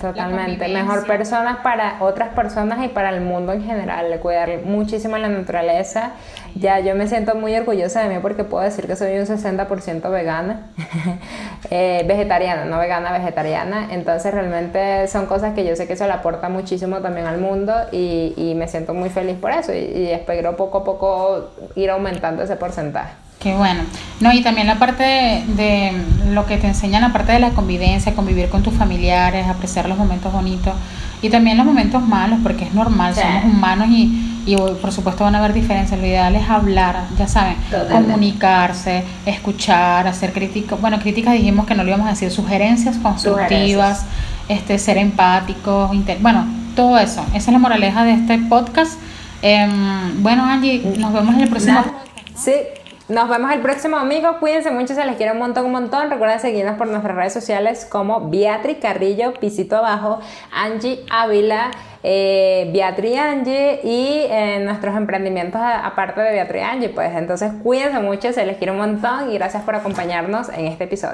Totalmente, mejor personas para otras personas y para el mundo en general, cuidar muchísimo la naturaleza. Ya yo me siento muy orgullosa de mí porque puedo decir que soy un 60% vegana, *laughs* eh, vegetariana, no vegana, vegetariana. Entonces realmente son cosas que yo sé que eso le aporta muchísimo también al mundo y, y me siento muy feliz por eso y, y espero poco a poco ir aumentando ese porcentaje. Qué bueno. No, y también la parte de, lo que te enseñan, la parte de la convivencia, convivir con tus familiares, apreciar los momentos bonitos y también los momentos malos, porque es normal, somos humanos y, y por supuesto van a haber diferencias. Lo ideal es hablar, ya saben, comunicarse, escuchar, hacer críticas. Bueno, críticas dijimos que no le íbamos a decir, sugerencias constructivas, este ser empáticos, bueno, todo eso. Esa es la moraleja de este podcast. Em, bueno, Angie, nos vemos en el próximo Sí, Nos vemos el próximo domingo. Cuídense mucho, se les quiere un montón, un montón. Recuerden seguirnos por nuestras redes sociales como Beatriz Carrillo, Pisito Abajo, Angie Ávila, eh, Beatriz Angie y en nuestros emprendimientos aparte de Beatriz Angie. Pues entonces cuídense mucho, se les quiere un montón y gracias por acompañarnos en este episodio.